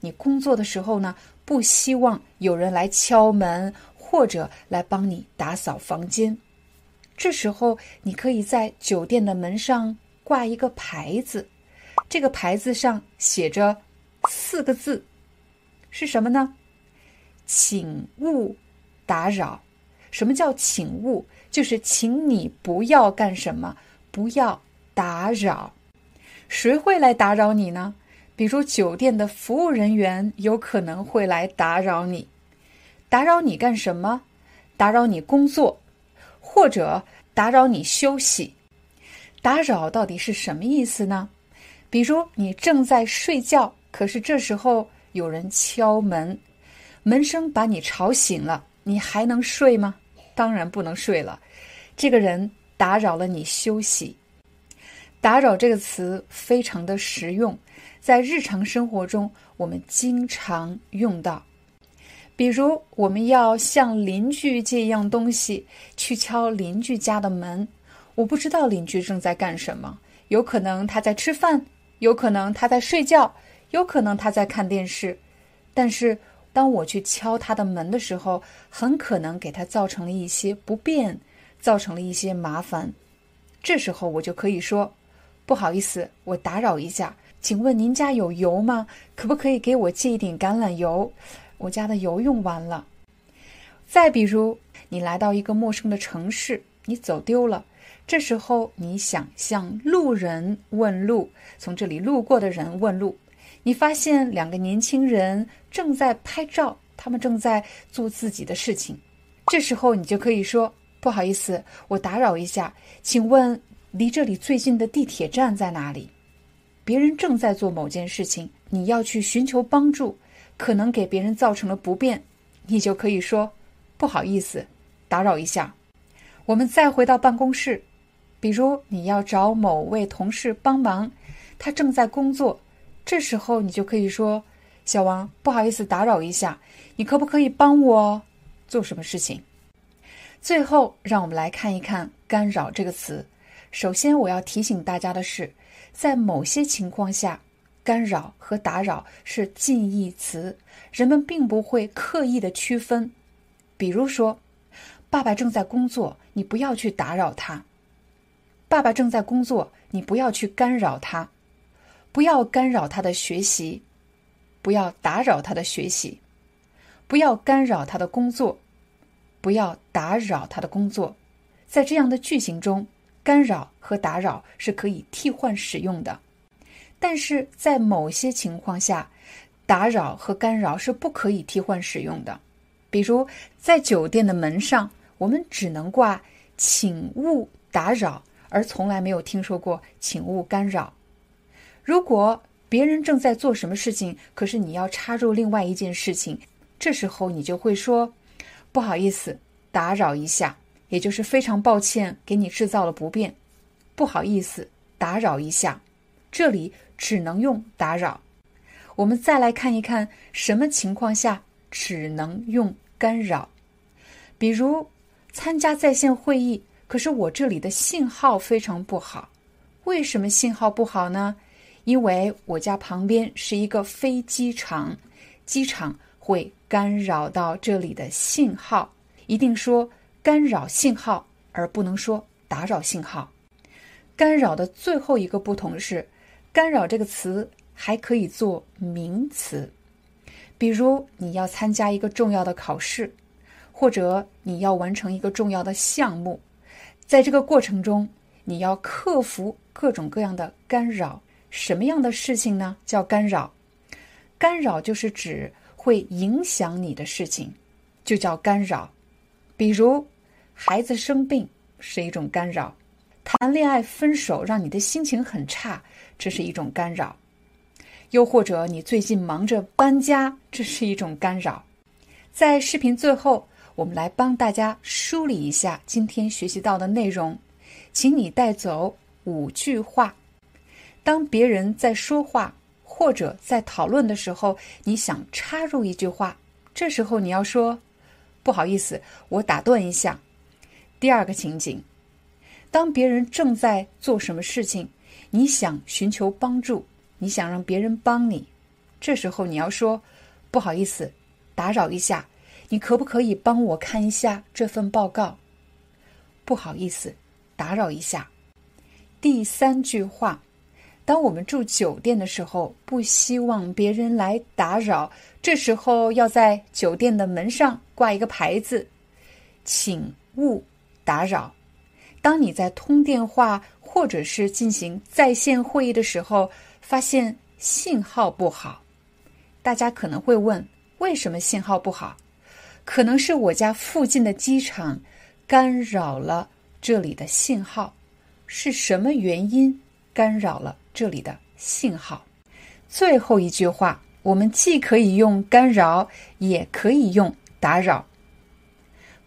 你工作的时候呢，不希望有人来敲门或者来帮你打扫房间。这时候，你可以在酒店的门上挂一个牌子，这个牌子上写着四个字。是什么呢？请勿打扰。什么叫请勿？就是请你不要干什么，不要打扰。谁会来打扰你呢？比如酒店的服务人员有可能会来打扰你。打扰你干什么？打扰你工作，或者打扰你休息。打扰到底是什么意思呢？比如你正在睡觉，可是这时候。有人敲门，门声把你吵醒了，你还能睡吗？当然不能睡了。这个人打扰了你休息。打扰这个词非常的实用，在日常生活中我们经常用到。比如，我们要向邻居借一样东西，去敲邻居家的门。我不知道邻居正在干什么，有可能他在吃饭，有可能他在睡觉。有可能他在看电视，但是当我去敲他的门的时候，很可能给他造成了一些不便，造成了一些麻烦。这时候我就可以说：“不好意思，我打扰一下，请问您家有油吗？可不可以给我借一点橄榄油？我家的油用完了。”再比如，你来到一个陌生的城市，你走丢了，这时候你想向路人问路，从这里路过的人问路。你发现两个年轻人正在拍照，他们正在做自己的事情。这时候你就可以说：“不好意思，我打扰一下，请问离这里最近的地铁站在哪里？”别人正在做某件事情，你要去寻求帮助，可能给别人造成了不便，你就可以说：“不好意思，打扰一下。”我们再回到办公室，比如你要找某位同事帮忙，他正在工作，这时候你就可以说：“小王，不好意思，打扰一下，你可不可以帮我？”做什么事情？最后，让我们来看一看“干扰”这个词。首先，我要提醒大家的是，在某些情况下，“干扰”和“打扰”是近义词，人们并不会刻意的区分。比如说，爸爸正在工作，你不要去打扰他；爸爸正在工作，你不要去干扰他，不要干扰他的学习，不要打扰他的学习。不要干扰他的工作，不要打扰他的工作。在这样的句型中，干扰和打扰是可以替换使用的。但是在某些情况下，打扰和干扰是不可以替换使用的。比如，在酒店的门上，我们只能挂“请勿打扰”，而从来没有听说过“请勿干扰”。如果别人正在做什么事情，可是你要插入另外一件事情。这时候你就会说：“不好意思，打扰一下。”也就是非常抱歉，给你制造了不便。不好意思，打扰一下。这里只能用打扰。我们再来看一看什么情况下只能用干扰。比如参加在线会议，可是我这里的信号非常不好。为什么信号不好呢？因为我家旁边是一个飞机场，机场会。干扰到这里的信号，一定说干扰信号，而不能说打扰信号。干扰的最后一个不同是，干扰这个词还可以做名词。比如你要参加一个重要的考试，或者你要完成一个重要的项目，在这个过程中，你要克服各种各样的干扰。什么样的事情呢？叫干扰？干扰就是指。会影响你的事情，就叫干扰。比如，孩子生病是一种干扰；谈恋爱分手让你的心情很差，这是一种干扰；又或者你最近忙着搬家，这是一种干扰。在视频最后，我们来帮大家梳理一下今天学习到的内容，请你带走五句话。当别人在说话。或者在讨论的时候，你想插入一句话，这时候你要说：“不好意思，我打断一下。”第二个情景，当别人正在做什么事情，你想寻求帮助，你想让别人帮你，这时候你要说：“不好意思，打扰一下，你可不可以帮我看一下这份报告？”不好意思，打扰一下。第三句话。当我们住酒店的时候，不希望别人来打扰，这时候要在酒店的门上挂一个牌子，请勿打扰。当你在通电话或者是进行在线会议的时候，发现信号不好，大家可能会问：为什么信号不好？可能是我家附近的机场干扰了这里的信号，是什么原因干扰了？这里的信号，最后一句话，我们既可以用干扰，也可以用打扰。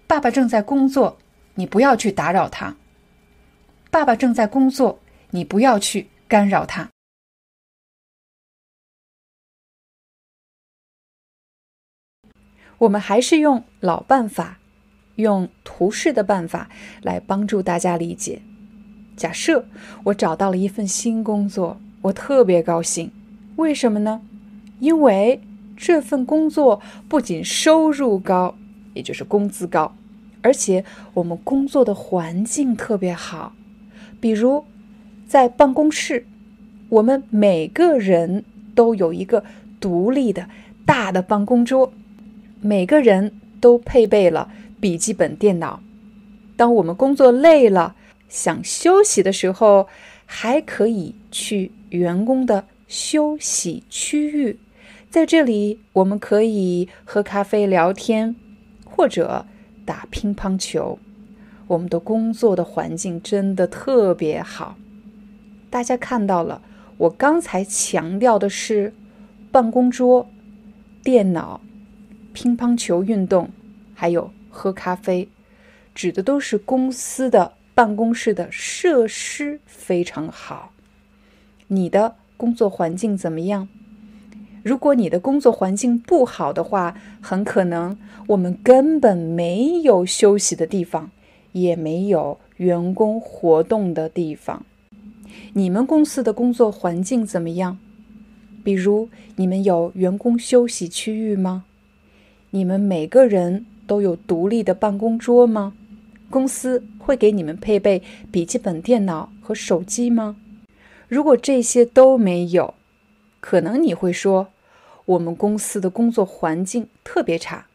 爸爸正在工作，你不要去打扰他。爸爸正在工作，你不要去干扰他。我们还是用老办法，用图示的办法来帮助大家理解。假设我找到了一份新工作，我特别高兴。为什么呢？因为这份工作不仅收入高，也就是工资高，而且我们工作的环境特别好。比如在办公室，我们每个人都有一个独立的大的办公桌，每个人都配备了笔记本电脑。当我们工作累了，想休息的时候，还可以去员工的休息区域，在这里，我们可以喝咖啡、聊天，或者打乒乓球。我们的工作的环境真的特别好。大家看到了，我刚才强调的是办公桌、电脑、乒乓球运动，还有喝咖啡，指的都是公司的办公室的设施非常好。你的工作环境怎么样？如果你的工作环境不好的话，很可能我们根本没有休息的地方，也没有员工活动的地方。你们公司的工作环境怎么样？比如，你们有员工休息区域吗？你们每个人都有独立的办公桌吗？公司会给你们配备笔记本电脑和手机吗？如果这些都没有，可能你会说，我们公司的工作环境特别差。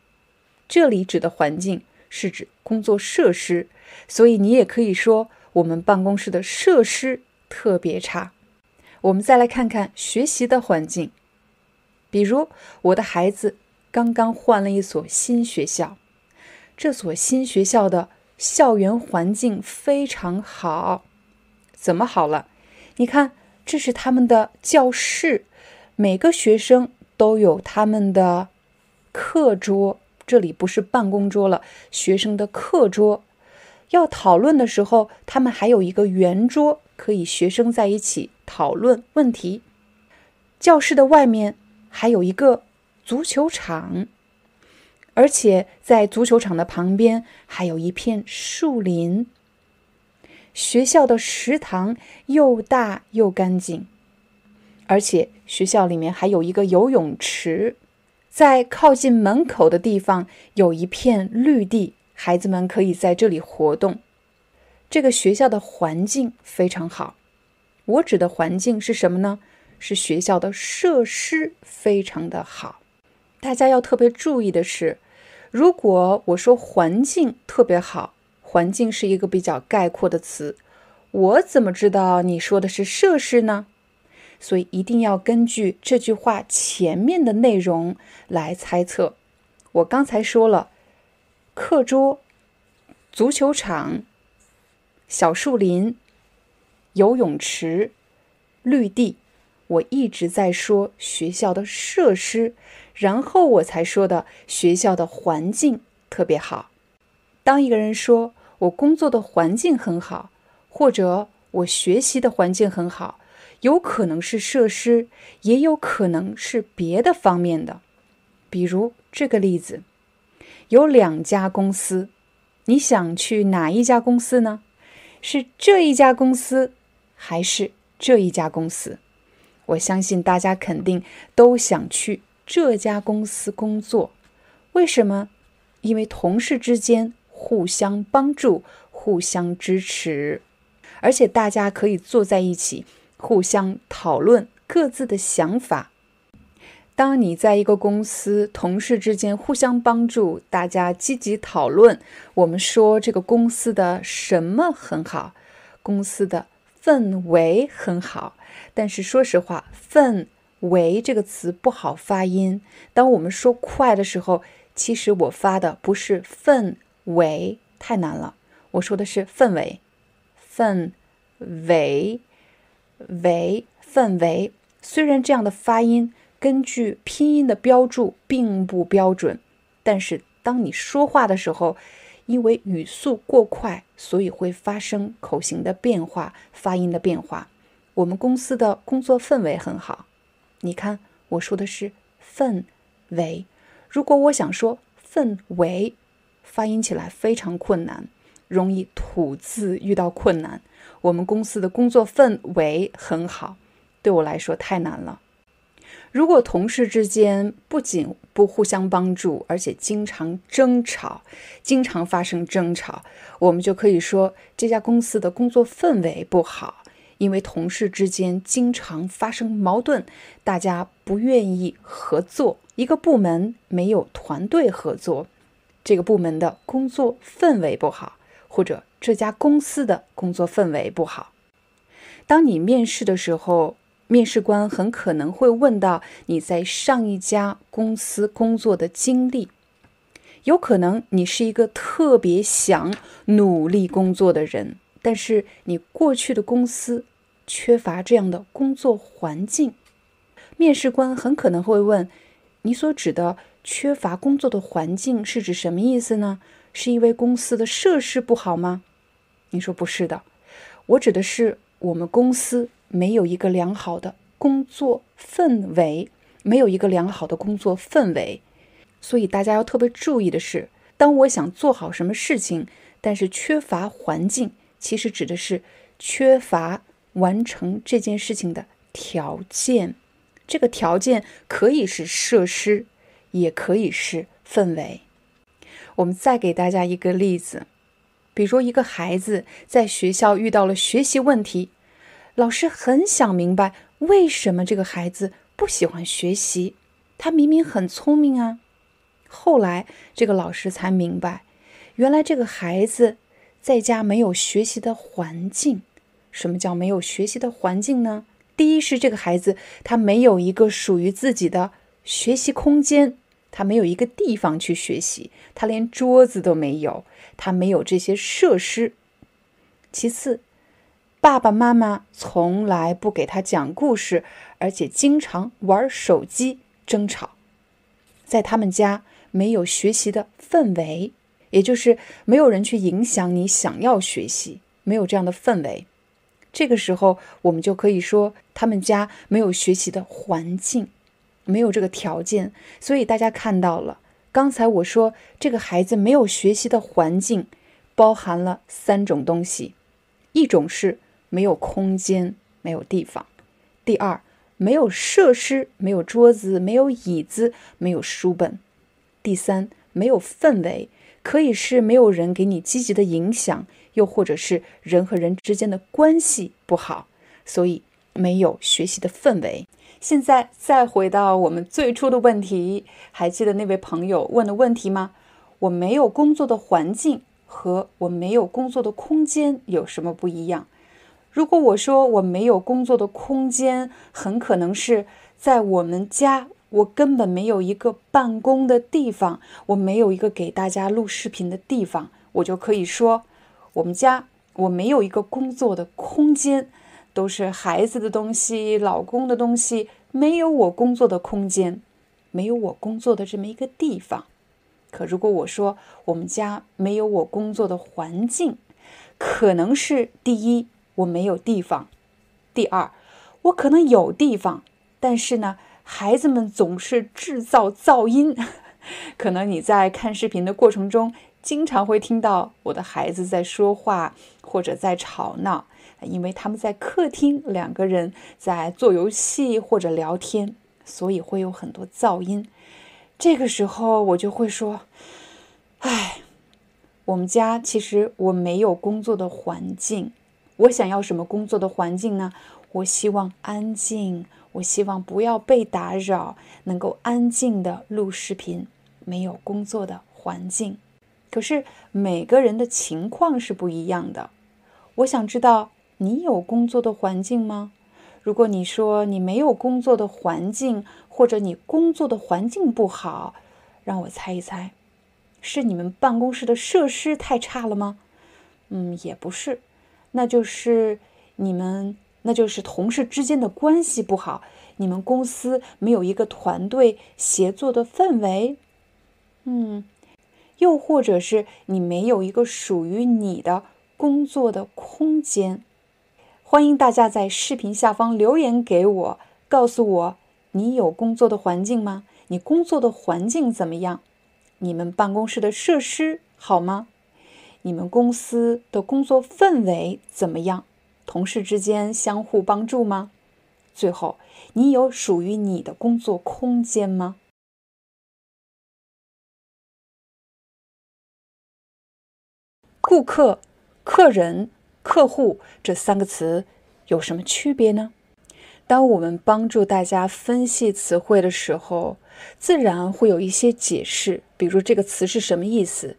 这里指的环境是指工作设施，所以你也可以说我们办公室的设施特别差。我们再来看看学习的环境，比如我的孩子刚刚换了一所新学校，这所新学校的校园环境非常好。怎么好了？你看，这是他们的教室。每个学生都有他们的课桌，这里不是办公桌了。学生的课桌要讨论的时候，他们还有一个圆桌，可以学生在一起讨论问题。教室的外面还有一个足球场，而且在足球场的旁边还有一片树林。学校的食堂又大又干净。而且学校里面还有一个游泳池，在靠近门口的地方有一片绿地，孩子们可以在这里活动。这个学校的环境非常好。我指的环境是什么呢？是学校的设施非常的好。大家要特别注意的是，如果我说环境特别好，环境是一个比较概括的词，我怎么知道你说的是设施呢？所以一定要根据这句话前面的内容来猜测。我刚才说了，课桌、足球场、小树林、游泳池、绿地。我一直在说学校的设施，然后我才说的学校的环境特别好。当一个人说我工作的环境很好，或者我学习的环境很好。有可能是设施，也有可能是别的方面的。比如这个例子，有两家公司，你想去哪一家公司呢？是这一家公司，还是这一家公司？我相信大家肯定都想去这家公司工作。为什么？因为同事之间互相帮助、互相支持，而且大家可以坐在一起。互相讨论各自的想法。当你在一个公司，同事之间互相帮助，大家积极讨论，我们说这个公司的什么很好？公司的氛围很好。但是说实话，“氛为”这个词不好发音。当我们说快的时候，其实我发的不是“氛围”，太难了。我说的是“氛围”，氛围。围氛围，虽然这样的发音根据拼音的标注并不标准，但是当你说话的时候，因为语速过快，所以会发生口型的变化、发音的变化。我们公司的工作氛围很好，你看我说的是氛围，如果我想说氛围，发音起来非常困难，容易吐字遇到困难。我们公司的工作氛围很好，对我来说太难了。如果同事之间不仅不互相帮助，而且经常争吵，经常发生争吵，我们就可以说这家公司的工作氛围不好，因为同事之间经常发生矛盾，大家不愿意合作，一个部门没有团队合作，这个部门的工作氛围不好，或者。这家公司的工作氛围不好。当你面试的时候，面试官很可能会问到你在上一家公司工作的经历，有可能你是一个特别想努力工作的人，但是你过去的公司缺乏这样的工作环境。面试官很可能会问，你所指的缺乏工作的环境是指什么意思呢？是因为公司的设施不好吗？你说不是的，我指的是我们公司。没有一个良好的工作氛围，没有一个良好的工作氛围，所以大家要特别注意的是，当我想做好什么事情，但是缺乏环境，其实指的是缺乏完成这件事情的条件。这个条件可以是设施，也可以是氛围。我们再给大家一个例子，比如说一个孩子在学校遇到了学习问题。老师很想明白为什么这个孩子不喜欢学习，他明明很聪明啊。后来这个老师才明白，原来这个孩子在家没有学习的环境。什么叫没有学习的环境呢？第一是这个孩子他没有一个属于自己的学习空间，他没有一个地方去学习，他连桌子都没有，他没有这些设施。其次。爸爸妈妈从来不给他讲故事，而且经常玩手机争吵。在他们家没有学习的氛围，也就是没有人去影响你想要学习，没有这样的氛围。这个时候，我们就可以说他们家没有学习的环境，没有这个条件。所以大家看到了，刚才我说这个孩子没有学习的环境，包含了三种东西，一种是。没有空间，没有地方。第二，没有设施，没有桌子，没有椅子，没有书本。第三，没有氛围，可以是没有人给你积极的影响，又或者是人和人之间的关系不好，所以没有学习的氛围。现在再回到我们最初的问题，还记得那位朋友问的问题吗？我没有工作的环境和我没有工作的空间有什么不一样？如果我说我没有工作的空间，很可能是在我们家，我根本没有一个办公的地方，我没有一个给大家录视频的地方，我就可以说，我们家我没有一个工作的空间，都是孩子的东西、老公的东西，没有我工作的空间，没有我工作的这么一个地方。可如果我说我们家没有我工作的环境，可能是第一。我没有地方。第二，我可能有地方，但是呢，孩子们总是制造噪音。可能你在看视频的过程中，经常会听到我的孩子在说话或者在吵闹，因为他们在客厅，两个人在做游戏或者聊天，所以会有很多噪音。这个时候，我就会说：“哎，我们家其实我没有工作的环境。”我想要什么工作的环境呢？我希望安静，我希望不要被打扰，能够安静的录视频。没有工作的环境，可是每个人的情况是不一样的。我想知道你有工作的环境吗？如果你说你没有工作的环境，或者你工作的环境不好，让我猜一猜，是你们办公室的设施太差了吗？嗯，也不是。那就是你们，那就是同事之间的关系不好，你们公司没有一个团队协作的氛围，嗯，又或者是你没有一个属于你的工作的空间。欢迎大家在视频下方留言给我，告诉我你有工作的环境吗？你工作的环境怎么样？你们办公室的设施好吗？你们公司的工作氛围怎么样？同事之间相互帮助吗？最后，你有属于你的工作空间吗？顾客、客人、客户这三个词有什么区别呢？当我们帮助大家分析词汇的时候，自然会有一些解释，比如这个词是什么意思。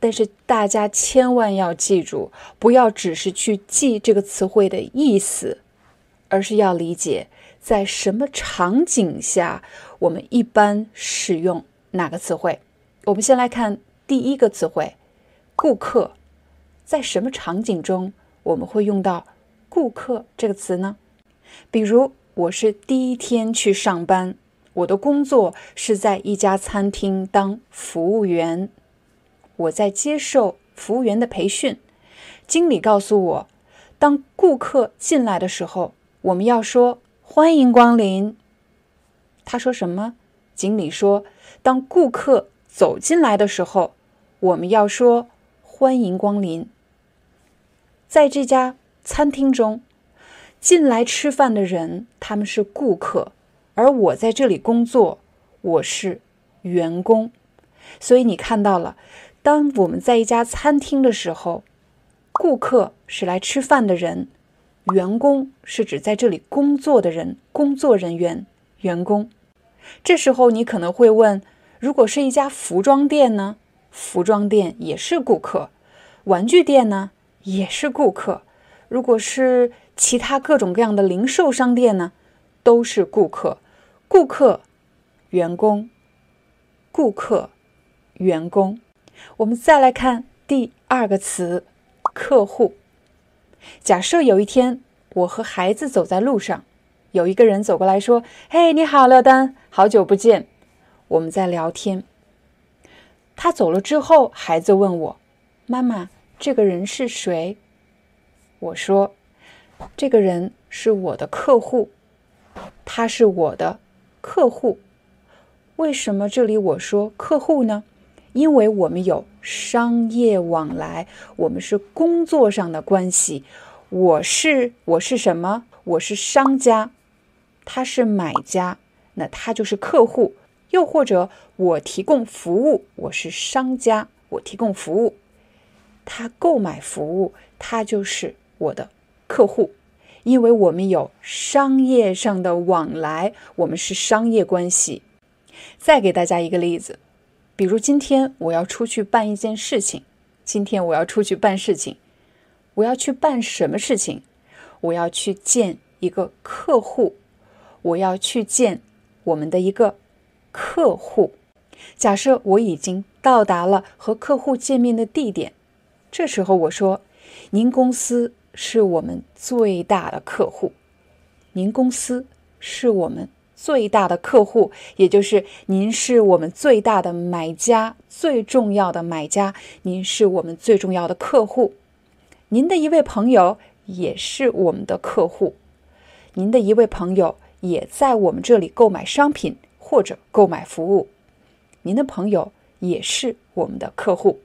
但是大家千万要记住，不要只是去记这个词汇的意思，而是要理解在什么场景下我们一般使用哪个词汇？我们先来看第一个词汇“顾客”。在什么场景中我们会用到“顾客”这个词呢？比如，我是第一天去上班，我的工作是在一家餐厅当服务员，我在接受服务员的培训。经理告诉我，当顾客进来的时候，我们要说。欢迎光临。他说什么？经理说：“当顾客走进来的时候，我们要说欢迎光临。”在这家餐厅中，进来吃饭的人他们是顾客，而我在这里工作，我是员工。所以你看到了，当我们在一家餐厅的时候，顾客是来吃饭的人。员工是指在这里工作的人，工作人员，员工。这时候你可能会问：如果是一家服装店呢？服装店也是顾客。玩具店呢？也是顾客。如果是其他各种各样的零售商店呢？都是顾客。顾客，员工，顾客，员工。我们再来看第二个词：客户。假设有一天，我和孩子走在路上，有一个人走过来说：“嘿，你好，廖丹，好久不见。”我们在聊天。他走了之后，孩子问我：“妈妈，这个人是谁？”我说：“这个人是我的客户，他是我的客户。为什么这里我说客户呢？因为我们有。”商业往来，我们是工作上的关系。我是我是什么？我是商家，他是买家，那他就是客户。又或者我提供服务，我是商家，我提供服务，他购买服务，他就是我的客户。因为我们有商业上的往来，我们是商业关系。再给大家一个例子。比如今天我要出去办一件事情，今天我要出去办事情，我要去办什么事情？我要去见一个客户，我要去见我们的一个客户。假设我已经到达了和客户见面的地点，这时候我说：“您公司是我们最大的客户，您公司是我们。”最大的客户，也就是您是我们最大的买家，最重要的买家。您是我们最重要的客户，您的一位朋友也是我们的客户，您的一位朋友也在我们这里购买商品或者购买服务，您的朋友也是我们的客户。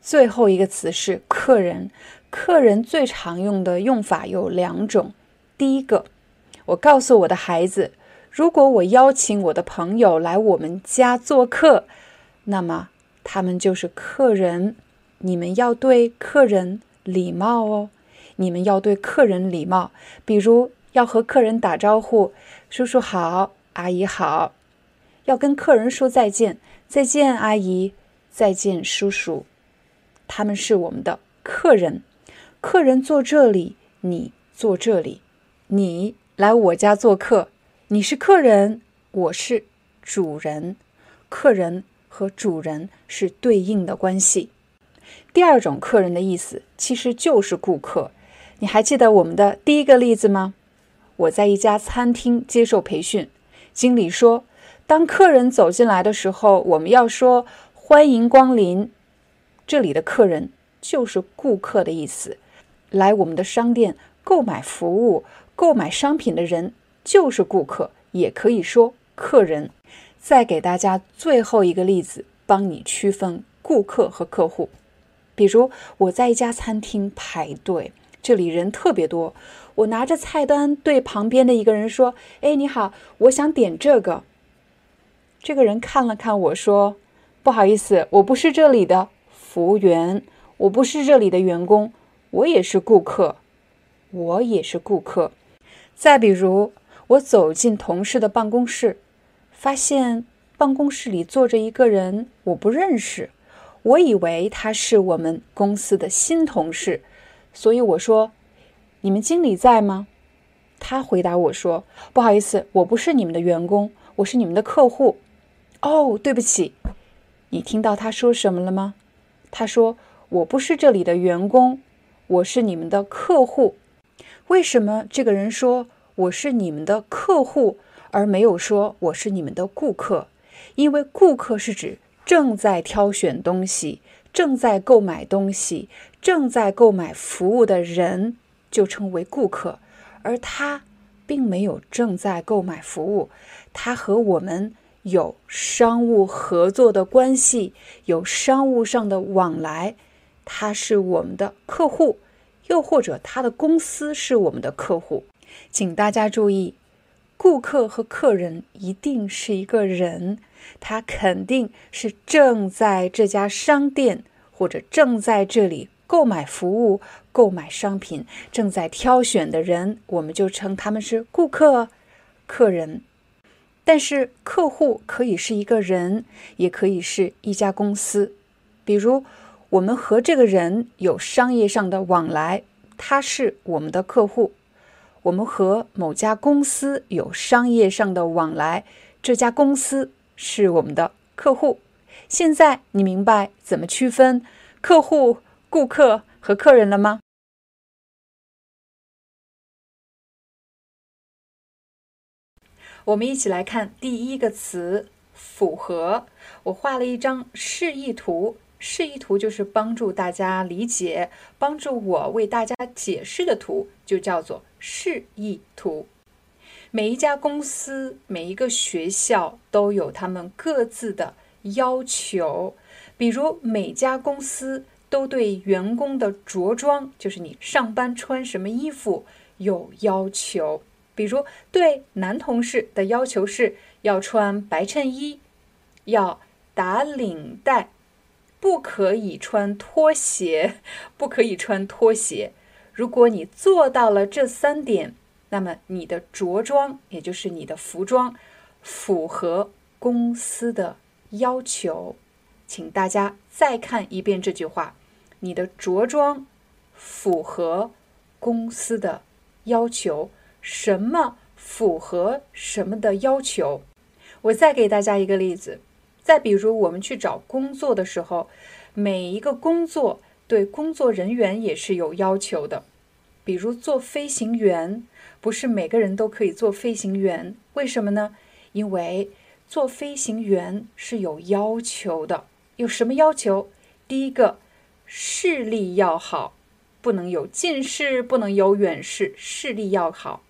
最后一个词是客人，客人最常用的用法有两种。第一个，我告诉我的孩子。如果我邀请我的朋友来我们家做客，那么他们就是客人。你们要对客人礼貌哦，你们要对客人礼貌。比如要和客人打招呼，叔叔好，阿姨好。要跟客人说再见，再见阿姨，再见叔叔。他们是我们的客人，客人坐这里，你坐这里，你来我家做客。你是客人，我是主人，客人和主人是对应的关系。第二种客人的意思其实就是顾客。你还记得我们的第一个例子吗？我在一家餐厅接受培训，经理说，当客人走进来的时候，我们要说欢迎光临。这里的客人就是顾客的意思，来我们的商店购买服务、购买商品的人。就是顾客，也可以说客人。再给大家最后一个例子，帮你区分顾客和客户。比如我在一家餐厅排队，这里人特别多，我拿着菜单对旁边的一个人说：“哎，你好，我想点这个。”这个人看了看我说：“不好意思，我不是这里的服务员，我不是这里的员工，我也是顾客，我也是顾客。”再比如。我走进同事的办公室，发现办公室里坐着一个人，我不认识。我以为他是我们公司的新同事，所以我说：“你们经理在吗？”他回答我说：“不好意思，我不是你们的员工，我是你们的客户。”哦，对不起，你听到他说什么了吗？他说：“我不是这里的员工，我是你们的客户。”为什么这个人说我是你们的客户，而没有说我是你们的顾客？因为顾客是指正在挑选东西、正在购买东西、正在购买服务的人，就称为顾客。而他并没有正在购买服务，他和我们有商务合作的关系，有商务上的往来，他是我们的客户，又或者他的公司是我们的客户。请大家注意，顾客和客人一定是一个人，他肯定是正在这家商店或者正在这里。购买服务、购买商品，正在挑选的人，我们就称他们是顾客、客人。但是，客户可以是一个人，也可以是一家公司。比如，我们和这个人有商业上的往来，他是我们的客户；我们和某家公司有商业上的往来，这家公司是我们的客户。现在你明白怎么区分客户？顾客和客人了吗？我们一起来看第一个词“符合”。我画了一张示意图，示意图就是帮助大家理解、帮助我为大家解释的图，就叫做示意图。每一家公司、每一个学校都有他们各自的要求，比如每家公司。都对员工的着装，就是你上班穿什么衣服有要求。比如对男同事的要求是要穿白衬衣，要打领带，不可以穿拖鞋，不可以穿拖鞋。如果你做到了这三点，那么你的着装，也就是你的服装，符合公司的要求。请大家再看一遍这句话：你的着装符合公司的要求。什么符合什么的要求？我再给大家一个例子。再比如，我们去找工作的时候，每一个工作对工作人员也是有要求的。比如做飞行员，不是每个人都可以做飞行员。为什么呢？因为做飞行员是有要求的。有什么要求？第一个，视力要好，不能有近视，不能有远视，视力要好。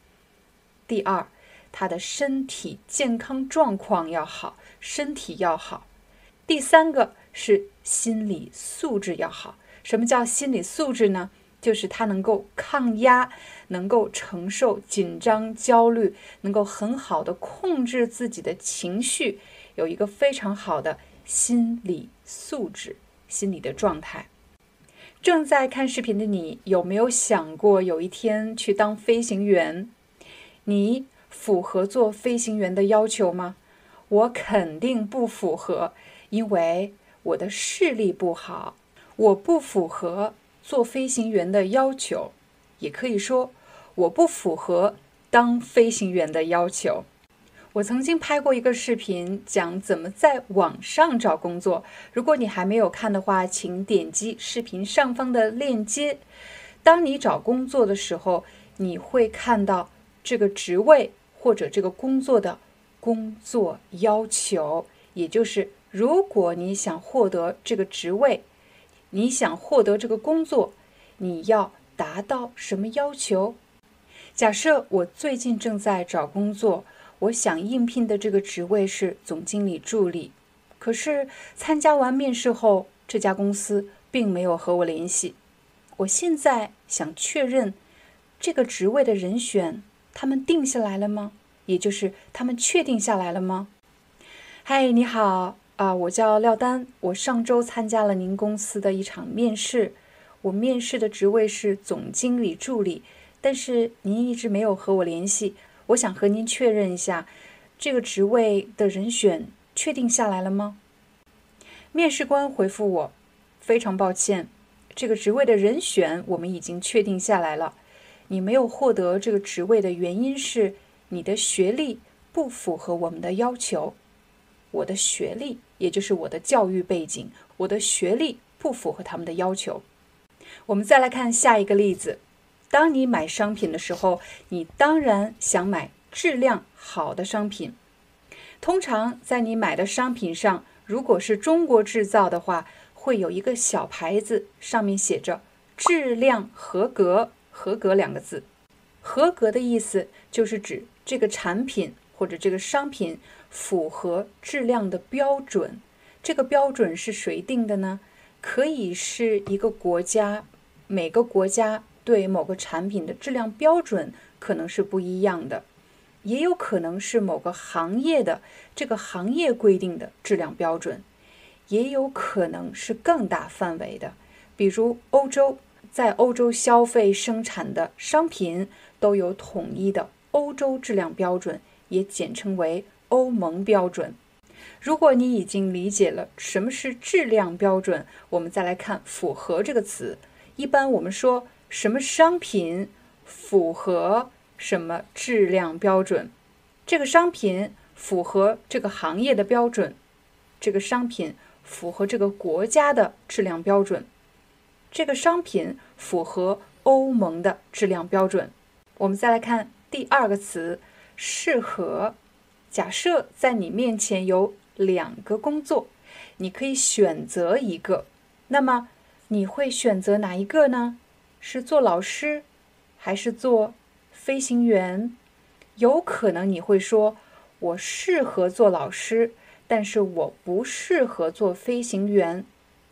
第二，他的身体健康状况要好，身体要好。第三个是心理素质要好。什么叫心理素质呢？就是他能够抗压，能够承受紧张、焦虑，能够很好的控制自己的情绪，有一个非常好的。心理素质、心理的状态。正在看视频的你，有没有想过有一天去当飞行员？你符合做飞行员的要求吗？我肯定不符合，因为我的视力不好，我不符合做飞行员的要求。也可以说，我不符合当飞行员的要求。我曾经拍过一个视频，讲怎么在网上找工作。如果你还没有看的话，请点击视频上方的链接。当你找工作的时候，你会看到这个职位或者这个工作的工作要求，也就是如果你想获得这个职位，你想获得这个工作，你要达到什么要求？假设我最近正在找工作。我想应聘的这个职位是总经理助理，可是参加完面试后，这家公司并没有和我联系。我现在想确认这个职位的人选，他们定下来了吗？也就是他们确定下来了吗？嗨，你好啊，我叫廖丹，我上周参加了您公司的一场面试，我面试的职位是总经理助理，但是您一直没有和我联系。我想和您确认一下，这个职位的人选确定下来了吗？面试官回复我：“非常抱歉，这个职位的人选我们已经确定下来了。你没有获得这个职位的原因是你的学历不符合我们的要求。我的学历，也就是我的教育背景，我的学历不符合他们的要求。我们再来看下一个例子：当你买商品的时候，你当然想买质量好的商品。通常在你买的商品上，如果是中国制造的话，会有一个小牌子，上面写着“质量合格”。合格两个字，合格的意思就是指这个产品或者这个商品符合质量的标准。这个标准是谁定的呢？可以是一个国家，每个国家对某个产品的质量标准可能是不一样的，也有可能是某个行业的这个行业规定的质量标准，也有可能是更大范围的，比如欧洲。在欧洲消费生产的商品都有统一的欧洲质量标准，也简称为欧盟标准。如果你已经理解了什么是质量标准，我们再来看“符合”这个词。一般我们说什么商品符合什么质量标准？这个商品符合这个行业的标准，这个商品符合这个国家的质量标准。这个商品符合欧盟的质量标准。我们再来看第二个词“适合”。假设在你面前有两个工作，你可以选择一个，那么你会选择哪一个呢？是做老师，还是做飞行员？有可能你会说：“我适合做老师，但是我不适合做飞行员。”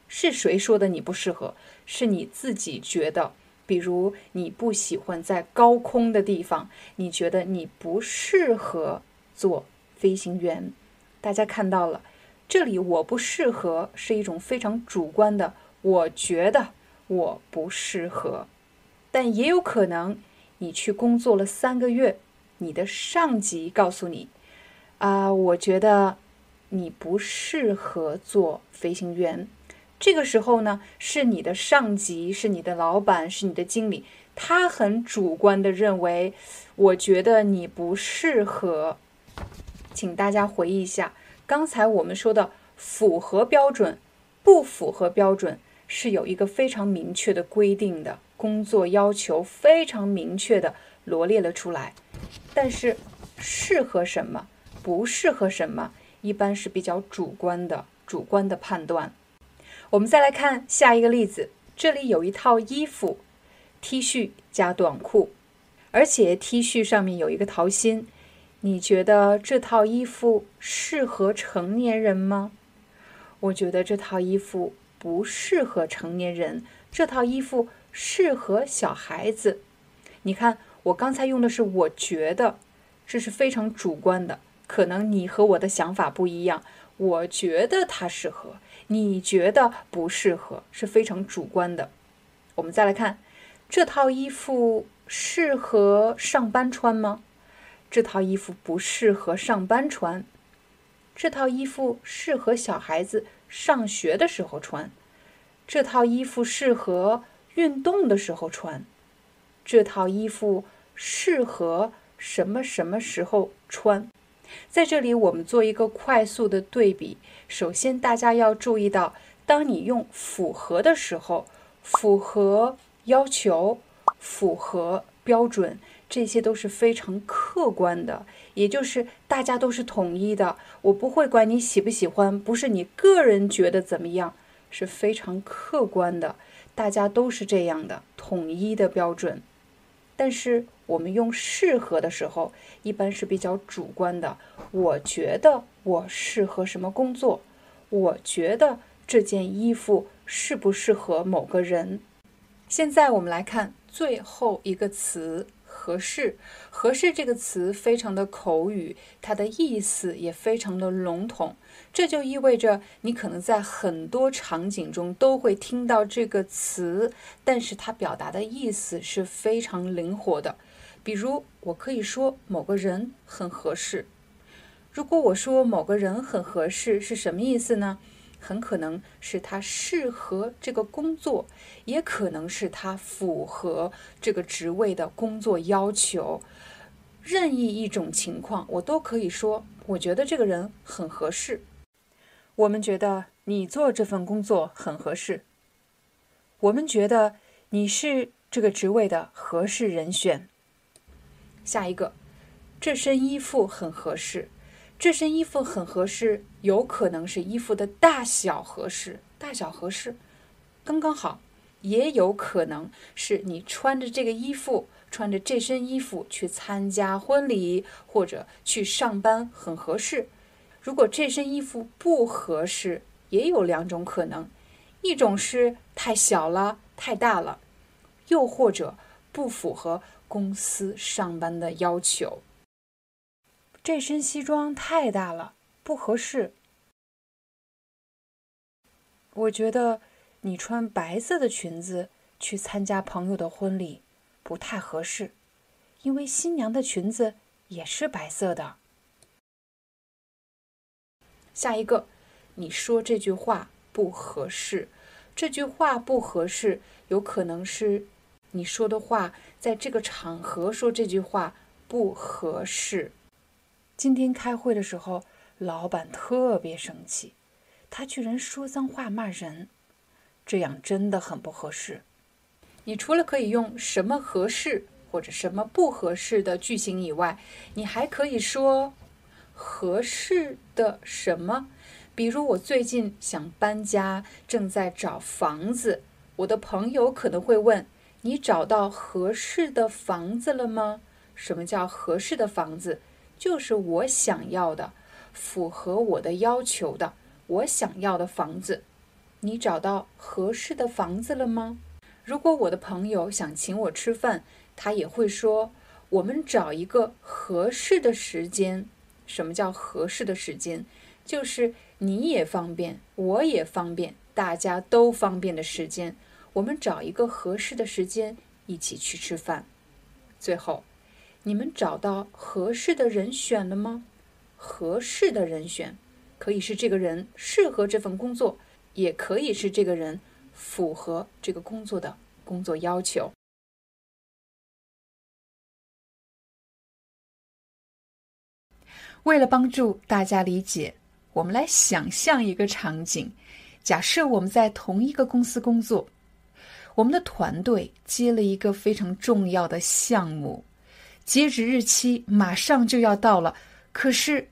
是谁说的你不适合？是你自己觉得，比如你不喜欢在高空的地方，你觉得你不适合做飞行员。大家看到了，这里我不适合是一种非常主观的，我觉得我不适合。但也有可能你去工作了三个月，你的上级告诉你，啊，我觉得你不适合做飞行员。这个时候呢，是你的上级，是你的老板，是你的经理，他很主观的认为，我觉得你不适合。请大家回忆一下，刚才我们说的符合标准、不符合标准是有一个非常明确的规定的，工作要求非常明确的罗列了出来。但是适合什么，不适合什么，一般是比较主观的，主观的判断。我们再来看下一个例子，这里有一套衣服，T 恤加短裤，而且 T 恤上面有一个桃心。你觉得这套衣服适合成年人吗？我觉得这套衣服不适合成年人，这套衣服适合小孩子。你看，我刚才用的是我觉得，这是非常主观的，可能你和我的想法不一样。我觉得它适合。你觉得不适合是非常主观的。我们再来看，这套衣服适合上班穿吗？这套衣服不适合上班穿。这套衣服适合小孩子上学的时候穿。这套衣服适合运动的时候穿。这套衣服适合什么什么时候穿？在这里，我们做一个快速的对比。首先，大家要注意到，当你用“符合”的时候，符合要求、符合标准，这些都是非常客观的，也就是大家都是统一的。我不会管你喜不喜欢，不是你个人觉得怎么样，是非常客观的，大家都是这样的统一的标准。但是我们用适合的时候，一般是比较主观的。我觉得我适合什么工作？我觉得这件衣服适不适合某个人？现在我们来看最后一个词。合适，合适这个词非常的口语，它的意思也非常的笼统。这就意味着你可能在很多场景中都会听到这个词，但是它表达的意思是非常灵活的。比如，我可以说某个人很合适。如果我说某个人很合适，是什么意思呢？很可能是他适合这个工作，也可能是他符合这个职位的工作要求。任意一种情况，我都可以说，我觉得这个人很合适。我们觉得你做这份工作很合适。我们觉得你是这个职位的合适人选。下一个，这身衣服很合适。这身衣服很合适，有可能是衣服的大小合适，大小合适，刚刚好；也有可能是你穿着这个衣服，穿着这身衣服去参加婚礼或者去上班很合适。如果这身衣服不合适，也有两种可能：一种是太小了、太大了，又或者不符合公司上班的要求。这身西装太大了，不合适。我觉得你穿白色的裙子去参加朋友的婚礼不太合适，因为新娘的裙子也是白色的。下一个，你说这句话不合适，这句话不合适，有可能是你说的话在这个场合说这句话不合适。今天开会的时候，老板特别生气，他居然说脏话骂人，这样真的很不合适。你除了可以用什么合适或者什么不合适的句型以外，你还可以说合适的什么？比如我最近想搬家，正在找房子，我的朋友可能会问：你找到合适的房子了吗？什么叫合适的房子？就是我想要的，符合我的要求的，我想要的房子。你找到合适的房子了吗？如果我的朋友想请我吃饭，他也会说：“我们找一个合适的时间。”什么叫合适的时间？就是你也方便，我也方便，大家都方便的时间。我们找一个合适的时间一起去吃饭。最后。你们找到合适的人选了吗？合适的人选可以是这个人适合这份工作，也可以是这个人符合这个工作的工作要求。为了帮助大家理解，我们来想象一个场景：假设我们在同一个公司工作，我们的团队接了一个非常重要的项目。截止日期马上就要到了，可是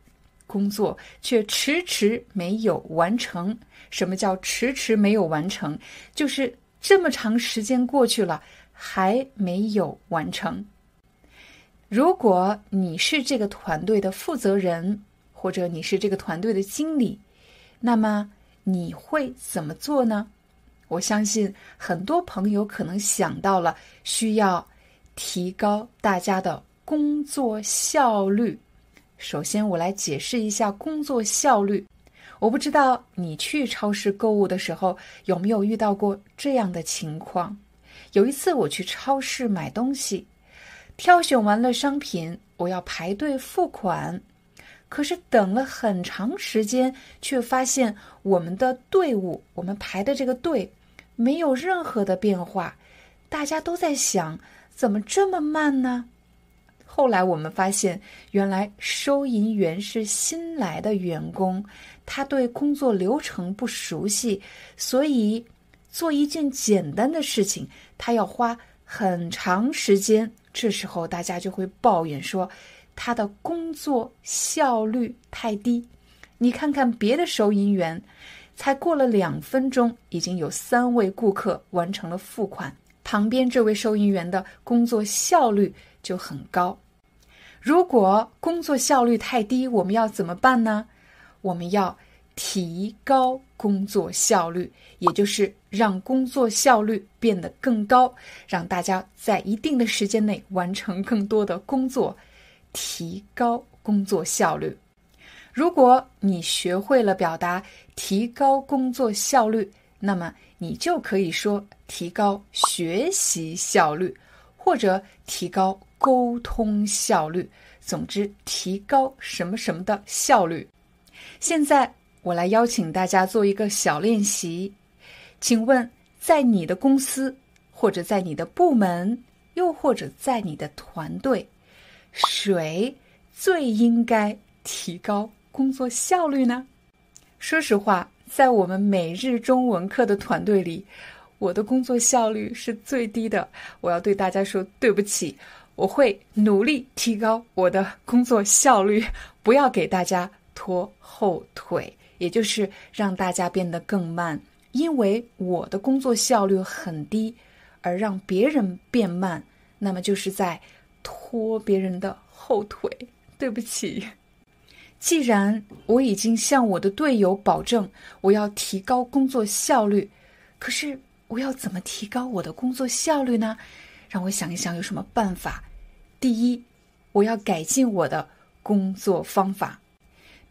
工作却迟迟没有完成。什么叫迟迟没有完成？就是这么长时间过去了，还没有完成。如果你是这个团队的负责人，或者你是这个团队的经理，那么你会怎么做呢？我相信很多朋友可能想到了需要。提高大家的工作效率。首先，我来解释一下工作效率。我不知道你去超市购物的时候有没有遇到过这样的情况。有一次我去超市买东西，挑选完了商品，我要排队付款，可是等了很长时间，却发现我们的队伍，我们排的这个队没有任何的变化。大家都在想。怎么这么慢呢？后来我们发现，原来收银员是新来的员工，他对工作流程不熟悉，所以做一件简单的事情，他要花很长时间。这时候大家就会抱怨说，他的工作效率太低。你看看别的收银员，才过了两分钟，已经有三位顾客完成了付款。旁边这位收银员的工作效率就很高。如果工作效率太低，我们要怎么办呢？我们要提高工作效率，也就是让工作效率变得更高，让大家在一定的时间内完成更多的工作，提高工作效率。如果你学会了表达提高工作效率，那么。你就可以说提高学习效率，或者提高沟通效率，总之提高什么什么的效率。现在我来邀请大家做一个小练习。请问，在你的公司，或者在你的部门，又或者在你的团队，谁最应该提高工作效率呢？说实话，在我们每日中文课的团队里，我的工作效率是最低的。我要对大家说对不起，我会努力提高我的工作效率，不要给大家拖后腿，也就是让大家变得更慢。因为我的工作效率很低，而让别人变慢，那么就是在拖别人的后腿。对不起。既然我已经向我的队友保证我要提高工作效率，可是我要怎么提高我的工作效率呢？让我想一想有什么办法。第一，我要改进我的工作方法。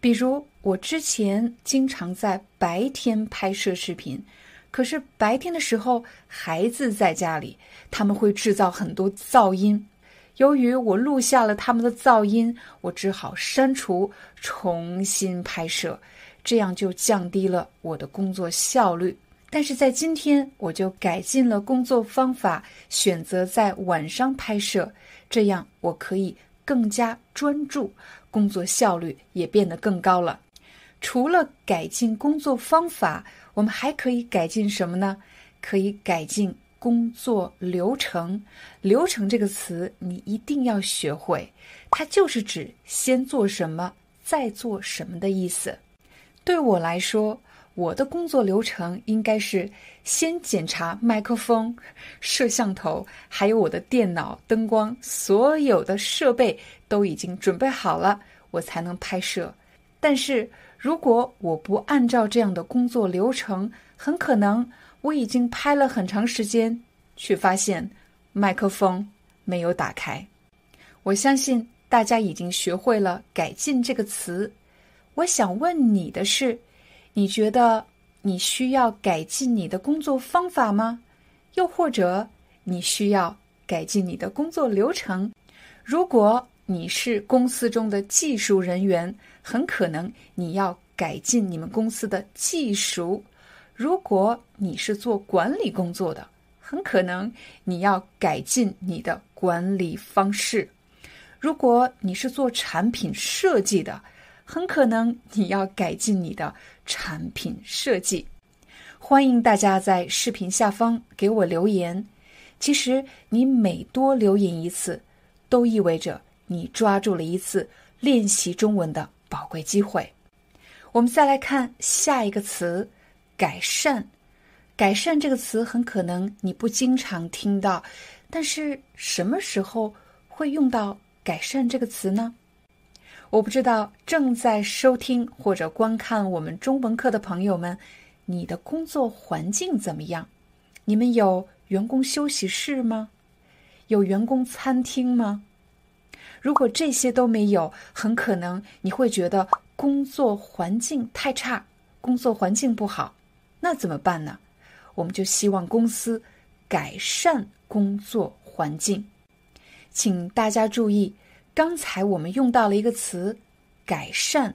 比如，我之前经常在白天拍摄视频，可是白天的时候孩子在家里，他们会制造很多噪音。由于我录下了他们的噪音，我只好删除，重新拍摄，这样就降低了我的工作效率。但是在今天，我就改进了工作方法，选择在晚上拍摄，这样我可以更加专注，工作效率也变得更高了。除了改进工作方法，我们还可以改进什么呢？可以改进。工作流程，流程这个词你一定要学会，它就是指先做什么，再做什么的意思。对我来说，我的工作流程应该是先检查麦克风、摄像头，还有我的电脑、灯光，所有的设备都已经准备好了，我才能拍摄。但是如果我不按照这样的工作流程，很可能。我已经拍了很长时间，却发现麦克风没有打开。我相信大家已经学会了“改进”这个词。我想问你的是：你觉得你需要改进你的工作方法吗？又或者你需要改进你的工作流程？如果你是公司中的技术人员，很可能你要改进你们公司的技术。如果你是做管理工作的，很可能你要改进你的管理方式；如果你是做产品设计的，很可能你要改进你的产品设计。欢迎大家在视频下方给我留言。其实你每多留言一次，都意味着你抓住了一次练习中文的宝贵机会。我们再来看下一个词。改善，改善这个词很可能你不经常听到，但是什么时候会用到改善这个词呢？我不知道正在收听或者观看我们中文课的朋友们，你的工作环境怎么样？你们有员工休息室吗？有员工餐厅吗？如果这些都没有，很可能你会觉得工作环境太差，工作环境不好。那怎么办呢？我们就希望公司改善工作环境。请大家注意，刚才我们用到了一个词“改善”。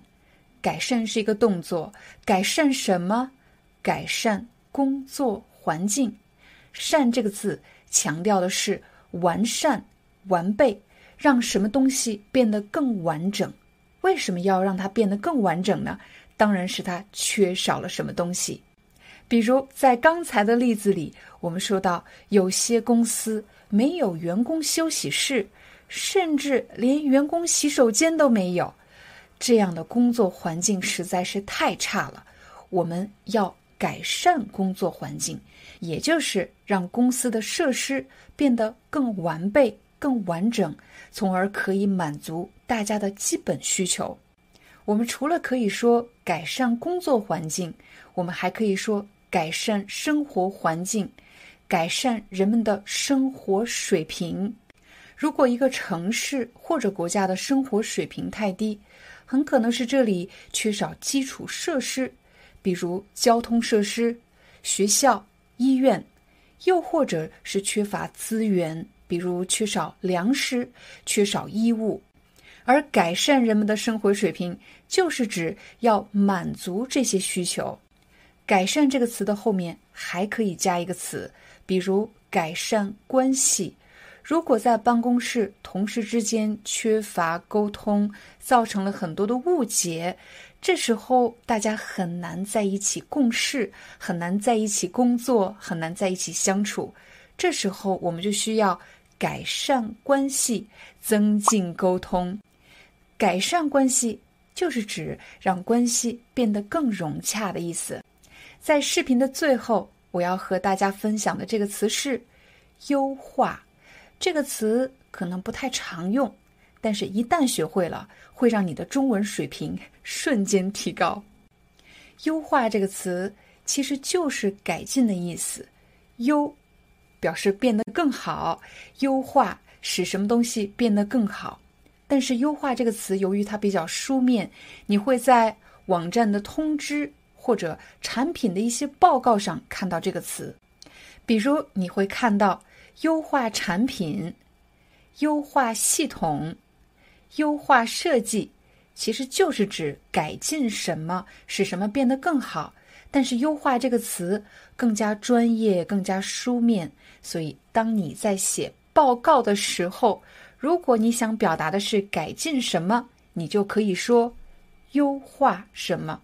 改善是一个动作，改善什么？改善工作环境。善这个字强调的是完善、完备，让什么东西变得更完整。为什么要让它变得更完整呢？当然是它缺少了什么东西。比如在刚才的例子里，我们说到有些公司没有员工休息室，甚至连员工洗手间都没有，这样的工作环境实在是太差了。我们要改善工作环境，也就是让公司的设施变得更完备、更完整，从而可以满足大家的基本需求。我们除了可以说改善工作环境，我们还可以说。改善生活环境，改善人们的生活水平。如果一个城市或者国家的生活水平太低，很可能是这里缺少基础设施，比如交通设施、学校、医院，又或者是缺乏资源，比如缺少粮食、缺少衣物。而改善人们的生活水平，就是指要满足这些需求。改善这个词的后面还可以加一个词，比如改善关系。如果在办公室同事之间缺乏沟通，造成了很多的误解，这时候大家很难在一起共事，很难在一起工作，很难在一起相处。这时候我们就需要改善关系，增进沟通。改善关系就是指让关系变得更融洽的意思。在视频的最后，我要和大家分享的这个词是“优化”。这个词可能不太常用，但是一旦学会了，会让你的中文水平瞬间提高。优化这个词其实就是改进的意思，“优”表示变得更好，优化使什么东西变得更好。但是“优化”这个词由于它比较书面，你会在网站的通知。或者产品的一些报告上看到这个词，比如你会看到优化产品、优化系统、优化设计，其实就是指改进什么，使什么变得更好。但是“优化”这个词更加专业、更加书面，所以当你在写报告的时候，如果你想表达的是改进什么，你就可以说优化什么。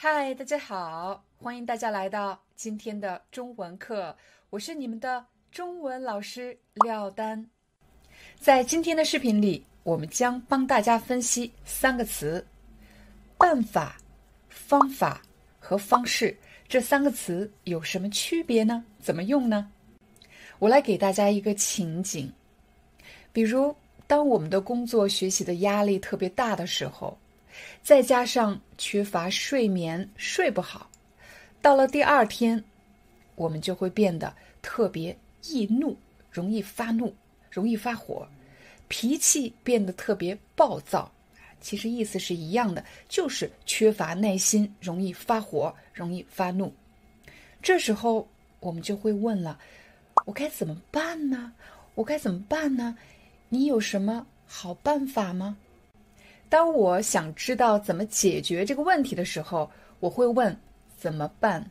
嗨，大家好，欢迎大家来到今天的中文课，我是你们的中文老师廖丹。在今天的视频里，我们将帮大家分析三个词：办法、方法和方式。这三个词有什么区别呢？怎么用呢？我来给大家一个情景，比如当我们的工作学习的压力特别大的时候。再加上缺乏睡眠，睡不好，到了第二天，我们就会变得特别易怒，容易发怒，容易发火，脾气变得特别暴躁。其实意思是一样的，就是缺乏耐心，容易发火，容易发怒。这时候我们就会问了：我该怎么办呢？我该怎么办呢？你有什么好办法吗？当我想知道怎么解决这个问题的时候，我会问怎么办？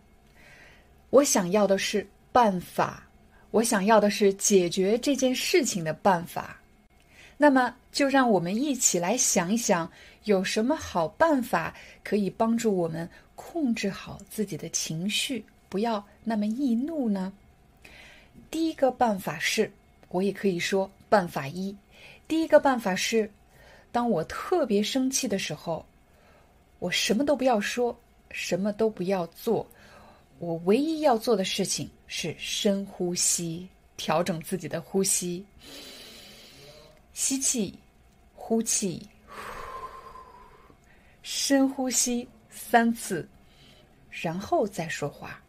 我想要的是办法，我想要的是解决这件事情的办法。那么，就让我们一起来想一想，有什么好办法可以帮助我们控制好自己的情绪，不要那么易怒呢？第一个办法是，我也可以说办法一。第一个办法是。当我特别生气的时候，我什么都不要说，什么都不要做，我唯一要做的事情是深呼吸，调整自己的呼吸，吸气，呼气，深呼吸三次，然后再说话。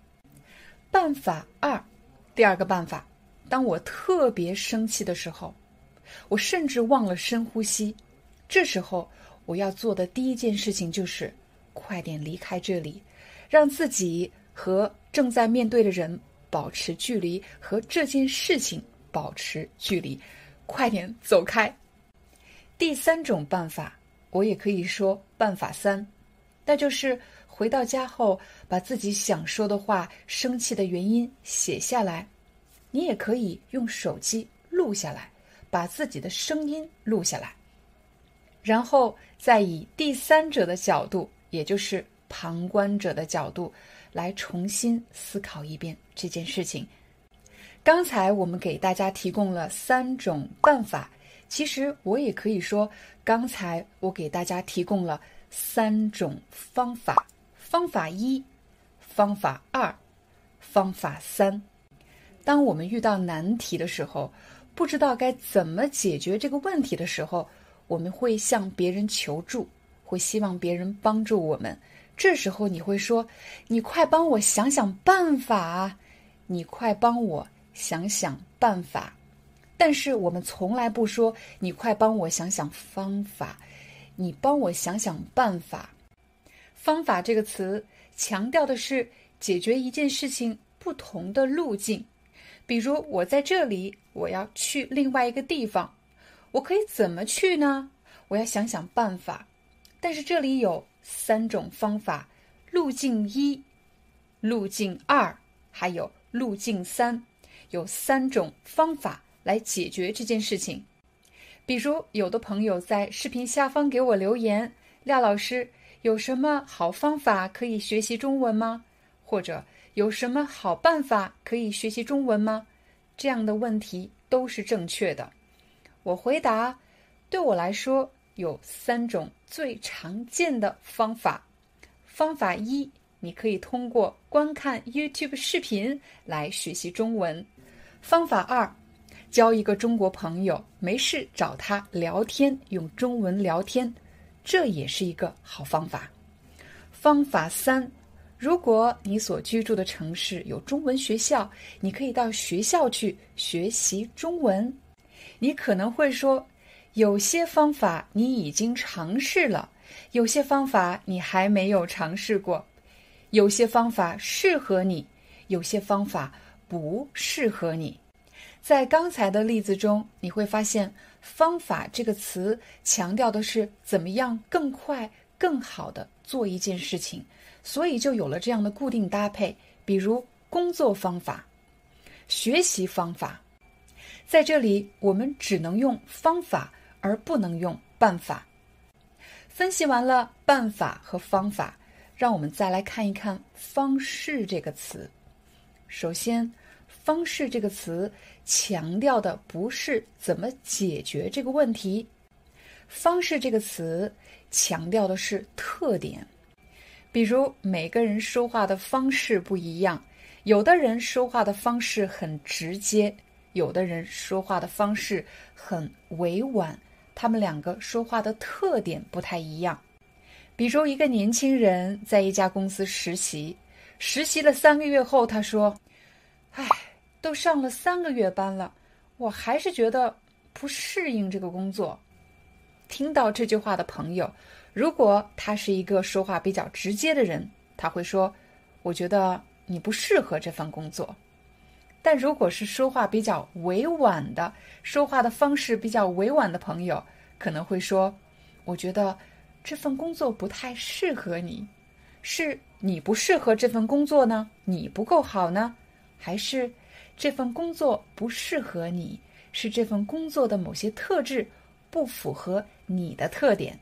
办法二，第二个办法，当我特别生气的时候，我甚至忘了深呼吸。这时候，我要做的第一件事情就是快点离开这里，让自己和正在面对的人保持距离，和这件事情保持距离，快点走开。第三种办法，我也可以说办法三，那就是回到家后把自己想说的话、生气的原因写下来。你也可以用手机录下来，把自己的声音录下来。然后再以第三者的角度，也就是旁观者的角度，来重新思考一遍这件事情。刚才我们给大家提供了三种办法，其实我也可以说，刚才我给大家提供了三种方法：方法一、方法二、方法三。当我们遇到难题的时候，不知道该怎么解决这个问题的时候，我们会向别人求助，会希望别人帮助我们。这时候你会说：“你快帮我想想办法，你快帮我想想办法。”但是我们从来不说：“你快帮我想想方法，你帮我想想办法。”方法这个词强调的是解决一件事情不同的路径。比如我在这里，我要去另外一个地方，我可以怎么去呢？我要想想办法。但是这里有三种方法：路径一、路径二，还有路径三，有三种方法来解决这件事情。比如，有的朋友在视频下方给我留言：“廖老师，有什么好方法可以学习中文吗？”或者。有什么好办法可以学习中文吗？这样的问题都是正确的。我回答：对我来说，有三种最常见的方法。方法一，你可以通过观看 YouTube 视频来学习中文。方法二，交一个中国朋友，没事找他聊天，用中文聊天，这也是一个好方法。方法三。如果你所居住的城市有中文学校，你可以到学校去学习中文。你可能会说，有些方法你已经尝试了，有些方法你还没有尝试过，有些方法适合你，有些方法不适合你。在刚才的例子中，你会发现“方法”这个词强调的是怎么样更快、更好的做一件事情。所以就有了这样的固定搭配，比如工作方法、学习方法。在这里，我们只能用方法，而不能用办法。分析完了办法和方法，让我们再来看一看“方式”这个词。首先，“方式”这个词强调的不是怎么解决这个问题，“方式”这个词强调的是特点。比如每个人说话的方式不一样，有的人说话的方式很直接，有的人说话的方式很委婉，他们两个说话的特点不太一样。比如一个年轻人在一家公司实习，实习了三个月后，他说：“唉，都上了三个月班了，我还是觉得不适应这个工作。”听到这句话的朋友。如果他是一个说话比较直接的人，他会说：“我觉得你不适合这份工作。”但如果是说话比较委婉的，说话的方式比较委婉的朋友，可能会说：“我觉得这份工作不太适合你，是你不适合这份工作呢？你不够好呢？还是这份工作不适合你？是这份工作的某些特质不符合你的特点？”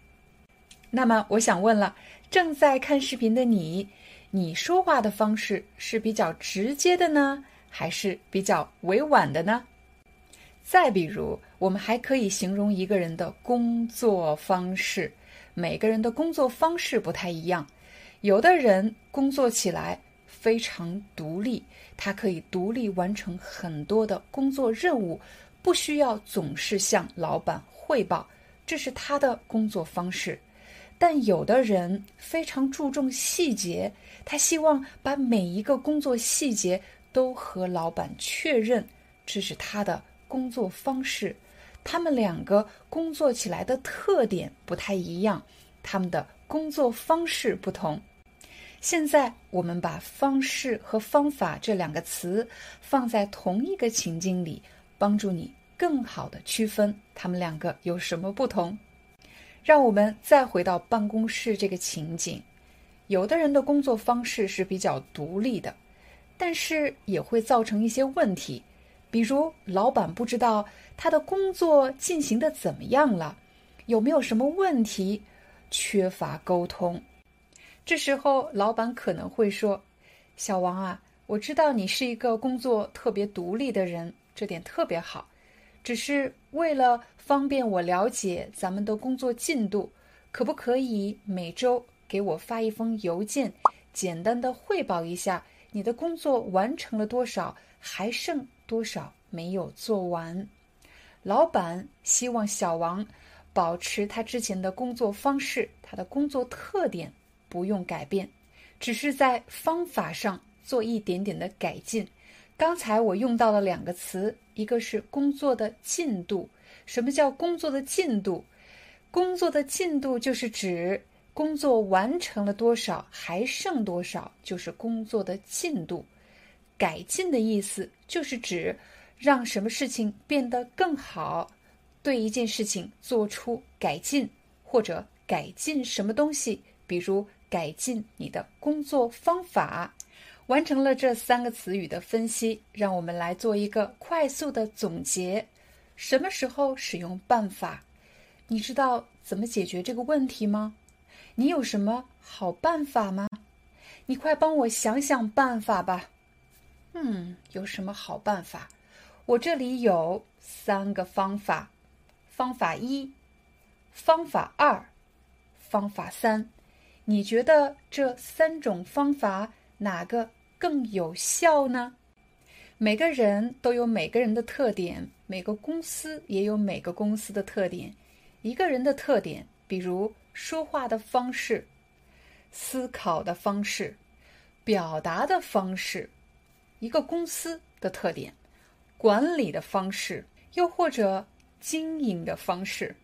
那么我想问了，正在看视频的你，你说话的方式是比较直接的呢，还是比较委婉的呢？再比如，我们还可以形容一个人的工作方式。每个人的工作方式不太一样，有的人工作起来非常独立，他可以独立完成很多的工作任务，不需要总是向老板汇报，这是他的工作方式。但有的人非常注重细节，他希望把每一个工作细节都和老板确认，这是他的工作方式。他们两个工作起来的特点不太一样，他们的工作方式不同。现在我们把“方式”和“方法”这两个词放在同一个情境里，帮助你更好的区分他们两个有什么不同。让我们再回到办公室这个情景，有的人的工作方式是比较独立的，但是也会造成一些问题，比如老板不知道他的工作进行的怎么样了，有没有什么问题，缺乏沟通。这时候老板可能会说：“小王啊，我知道你是一个工作特别独立的人，这点特别好。”只是为了方便我了解咱们的工作进度，可不可以每周给我发一封邮件，简单的汇报一下你的工作完成了多少，还剩多少没有做完？老板希望小王保持他之前的工作方式，他的工作特点不用改变，只是在方法上做一点点的改进。刚才我用到了两个词，一个是工作的进度。什么叫工作的进度？工作的进度就是指工作完成了多少，还剩多少，就是工作的进度。改进的意思就是指让什么事情变得更好，对一件事情做出改进，或者改进什么东西，比如改进你的工作方法。完成了这三个词语的分析，让我们来做一个快速的总结。什么时候使用办法？你知道怎么解决这个问题吗？你有什么好办法吗？你快帮我想想办法吧。嗯，有什么好办法？我这里有三个方法：方法一、方法二、方法三。你觉得这三种方法哪个？更有效呢？每个人都有每个人的特点，每个公司也有每个公司的特点。一个人的特点，比如说话的方式、思考的方式、表达的方式；一个公司的特点，管理的方式，又或者经营的方式。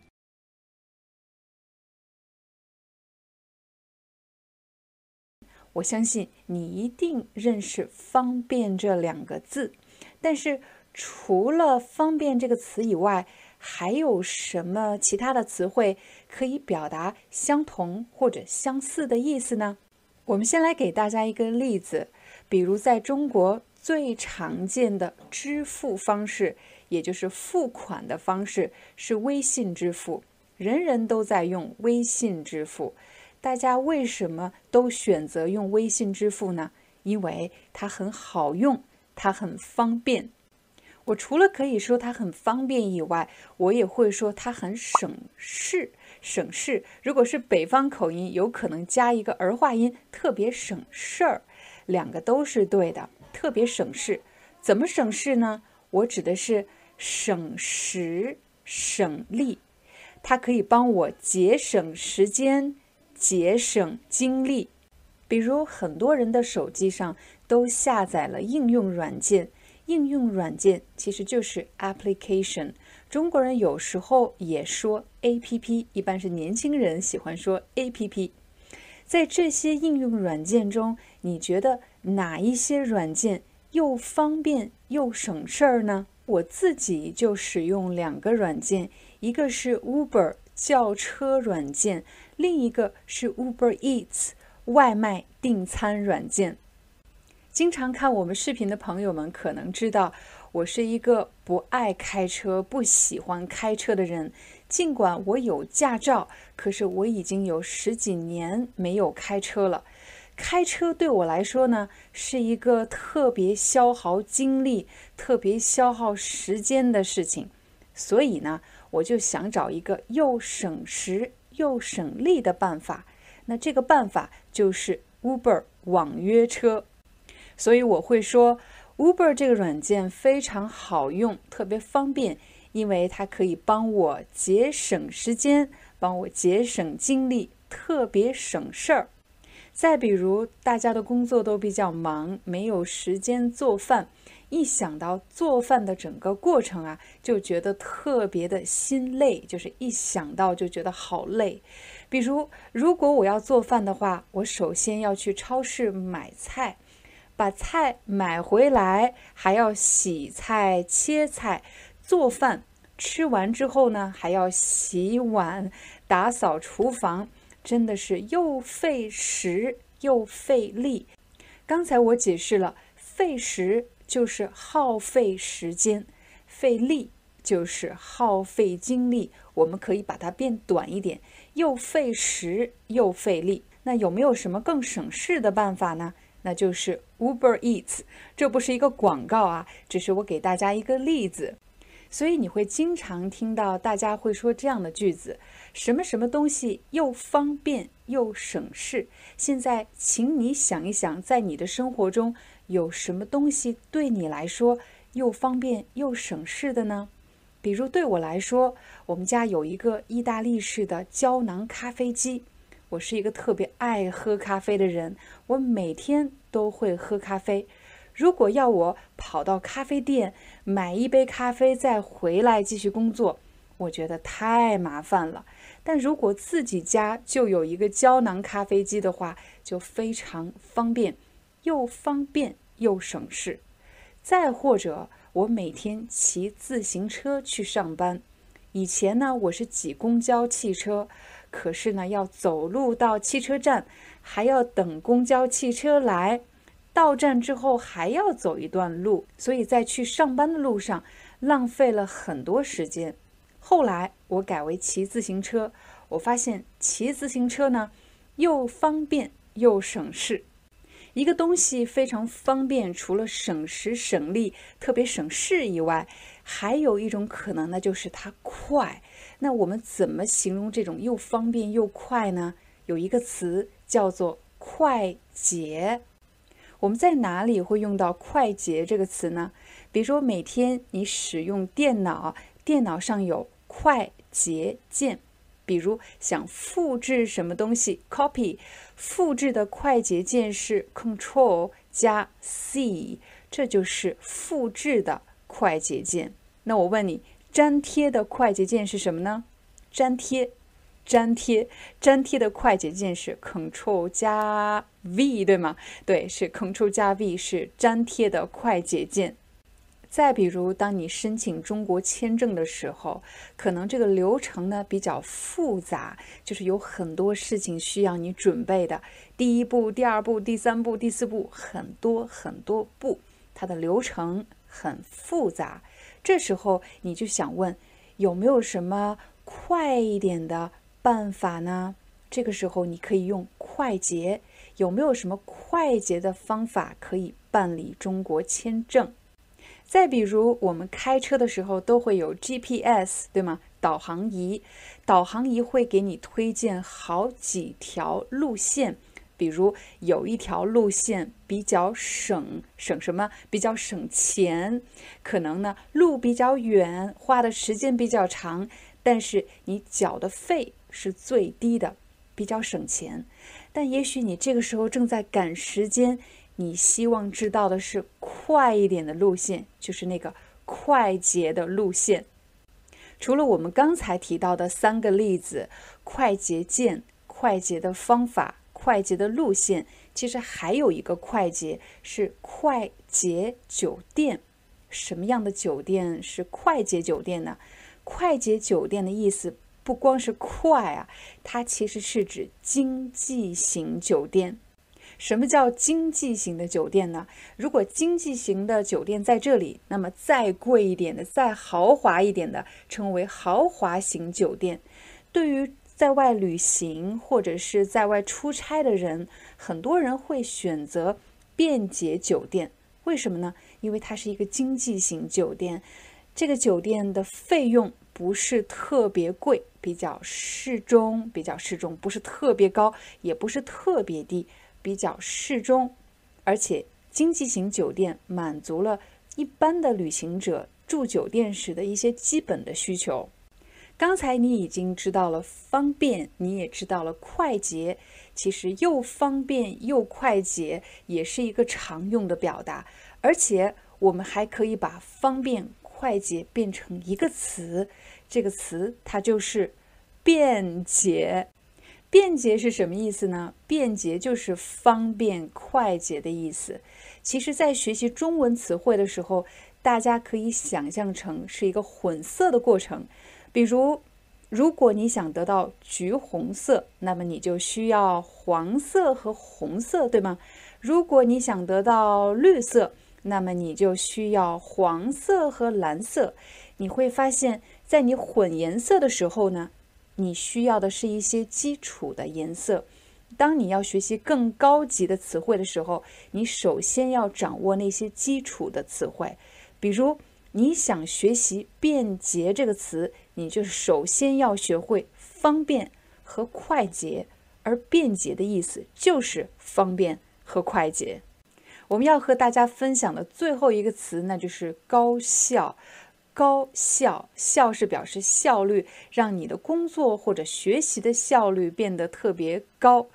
我相信你一定认识“方便”这两个字，但是除了“方便”这个词以外，还有什么其他的词汇可以表达相同或者相似的意思呢？我们先来给大家一个例子，比如在中国最常见的支付方式，也就是付款的方式，是微信支付，人人都在用微信支付。大家为什么都选择用微信支付呢？因为它很好用，它很方便。我除了可以说它很方便以外，我也会说它很省事。省事，如果是北方口音，有可能加一个儿化音，特别省事儿。两个都是对的，特别省事。怎么省事呢？我指的是省时省力，它可以帮我节省时间。节省精力，比如很多人的手机上都下载了应用软件，应用软件其实就是 application。中国人有时候也说 app，一般是年轻人喜欢说 app。在这些应用软件中，你觉得哪一些软件又方便又省事儿呢？我自己就使用两个软件，一个是 Uber 叫车软件。另一个是 Uber Eats 外卖订餐软件。经常看我们视频的朋友们可能知道，我是一个不爱开车、不喜欢开车的人。尽管我有驾照，可是我已经有十几年没有开车了。开车对我来说呢，是一个特别消耗精力、特别消耗时间的事情。所以呢，我就想找一个又省时。又省力的办法，那这个办法就是 Uber 网约车。所以我会说，Uber 这个软件非常好用，特别方便，因为它可以帮我节省时间，帮我节省精力，特别省事儿。再比如，大家的工作都比较忙，没有时间做饭。一想到做饭的整个过程啊，就觉得特别的心累，就是一想到就觉得好累。比如，如果我要做饭的话，我首先要去超市买菜，把菜买回来，还要洗菜、切菜、做饭。吃完之后呢，还要洗碗、打扫厨房，真的是又费时又费力。刚才我解释了费时。就是耗费时间，费力就是耗费精力。我们可以把它变短一点，又费时又费力。那有没有什么更省事的办法呢？那就是 Uber Eats。这不是一个广告啊，只是我给大家一个例子。所以你会经常听到大家会说这样的句子：什么什么东西又方便又省事。现在，请你想一想，在你的生活中。有什么东西对你来说又方便又省事的呢？比如对我来说，我们家有一个意大利式的胶囊咖啡机。我是一个特别爱喝咖啡的人，我每天都会喝咖啡。如果要我跑到咖啡店买一杯咖啡再回来继续工作，我觉得太麻烦了。但如果自己家就有一个胶囊咖啡机的话，就非常方便。又方便又省事。再或者，我每天骑自行车去上班。以前呢，我是挤公交汽车，可是呢，要走路到汽车站，还要等公交汽车来，到站之后还要走一段路，所以在去上班的路上浪费了很多时间。后来我改为骑自行车，我发现骑自行车呢，又方便又省事。一个东西非常方便，除了省时省力、特别省事以外，还有一种可能呢，就是它快。那我们怎么形容这种又方便又快呢？有一个词叫做“快捷”。我们在哪里会用到“快捷”这个词呢？比如说，每天你使用电脑，电脑上有快捷键。比如想复制什么东西，copy，复制的快捷键是 Control 加 C，这就是复制的快捷键。那我问你，粘贴的快捷键是什么呢？粘贴，粘贴，粘贴的快捷键是 Control 加 V，对吗？对，是 Control 加 V 是粘贴的快捷键。再比如，当你申请中国签证的时候，可能这个流程呢比较复杂，就是有很多事情需要你准备的。第一步、第二步、第三步、第四步，很多很多步，它的流程很复杂。这时候你就想问，有没有什么快一点的办法呢？这个时候你可以用快捷。有没有什么快捷的方法可以办理中国签证？再比如，我们开车的时候都会有 GPS，对吗？导航仪，导航仪会给你推荐好几条路线。比如有一条路线比较省，省什么？比较省钱。可能呢，路比较远，花的时间比较长，但是你缴的费是最低的，比较省钱。但也许你这个时候正在赶时间。你希望知道的是快一点的路线，就是那个快捷的路线。除了我们刚才提到的三个例子，快捷键、快捷的方法、快捷的路线，其实还有一个快捷是快捷酒店。什么样的酒店是快捷酒店呢？快捷酒店的意思不光是快啊，它其实是指经济型酒店。什么叫经济型的酒店呢？如果经济型的酒店在这里，那么再贵一点的、再豪华一点的，称为豪华型酒店。对于在外旅行或者是在外出差的人，很多人会选择便捷酒店。为什么呢？因为它是一个经济型酒店，这个酒店的费用不是特别贵，比较适中，比较适中，不是特别高，也不是特别低。比较适中，而且经济型酒店满足了一般的旅行者住酒店时的一些基本的需求。刚才你已经知道了方便，你也知道了快捷。其实又方便又快捷也是一个常用的表达，而且我们还可以把方便快捷变成一个词，这个词它就是便捷。便捷是什么意思呢？便捷就是方便快捷的意思。其实，在学习中文词汇的时候，大家可以想象成是一个混色的过程。比如，如果你想得到橘红色，那么你就需要黄色和红色，对吗？如果你想得到绿色，那么你就需要黄色和蓝色。你会发现在你混颜色的时候呢？你需要的是一些基础的颜色。当你要学习更高级的词汇的时候，你首先要掌握那些基础的词汇。比如，你想学习“便捷”这个词，你就首先要学会方便和快捷。而“便捷”的意思就是方便和快捷。我们要和大家分享的最后一个词，那就是高效。高效，效是表示效率，让你的工作或者学习的效率变得特别高。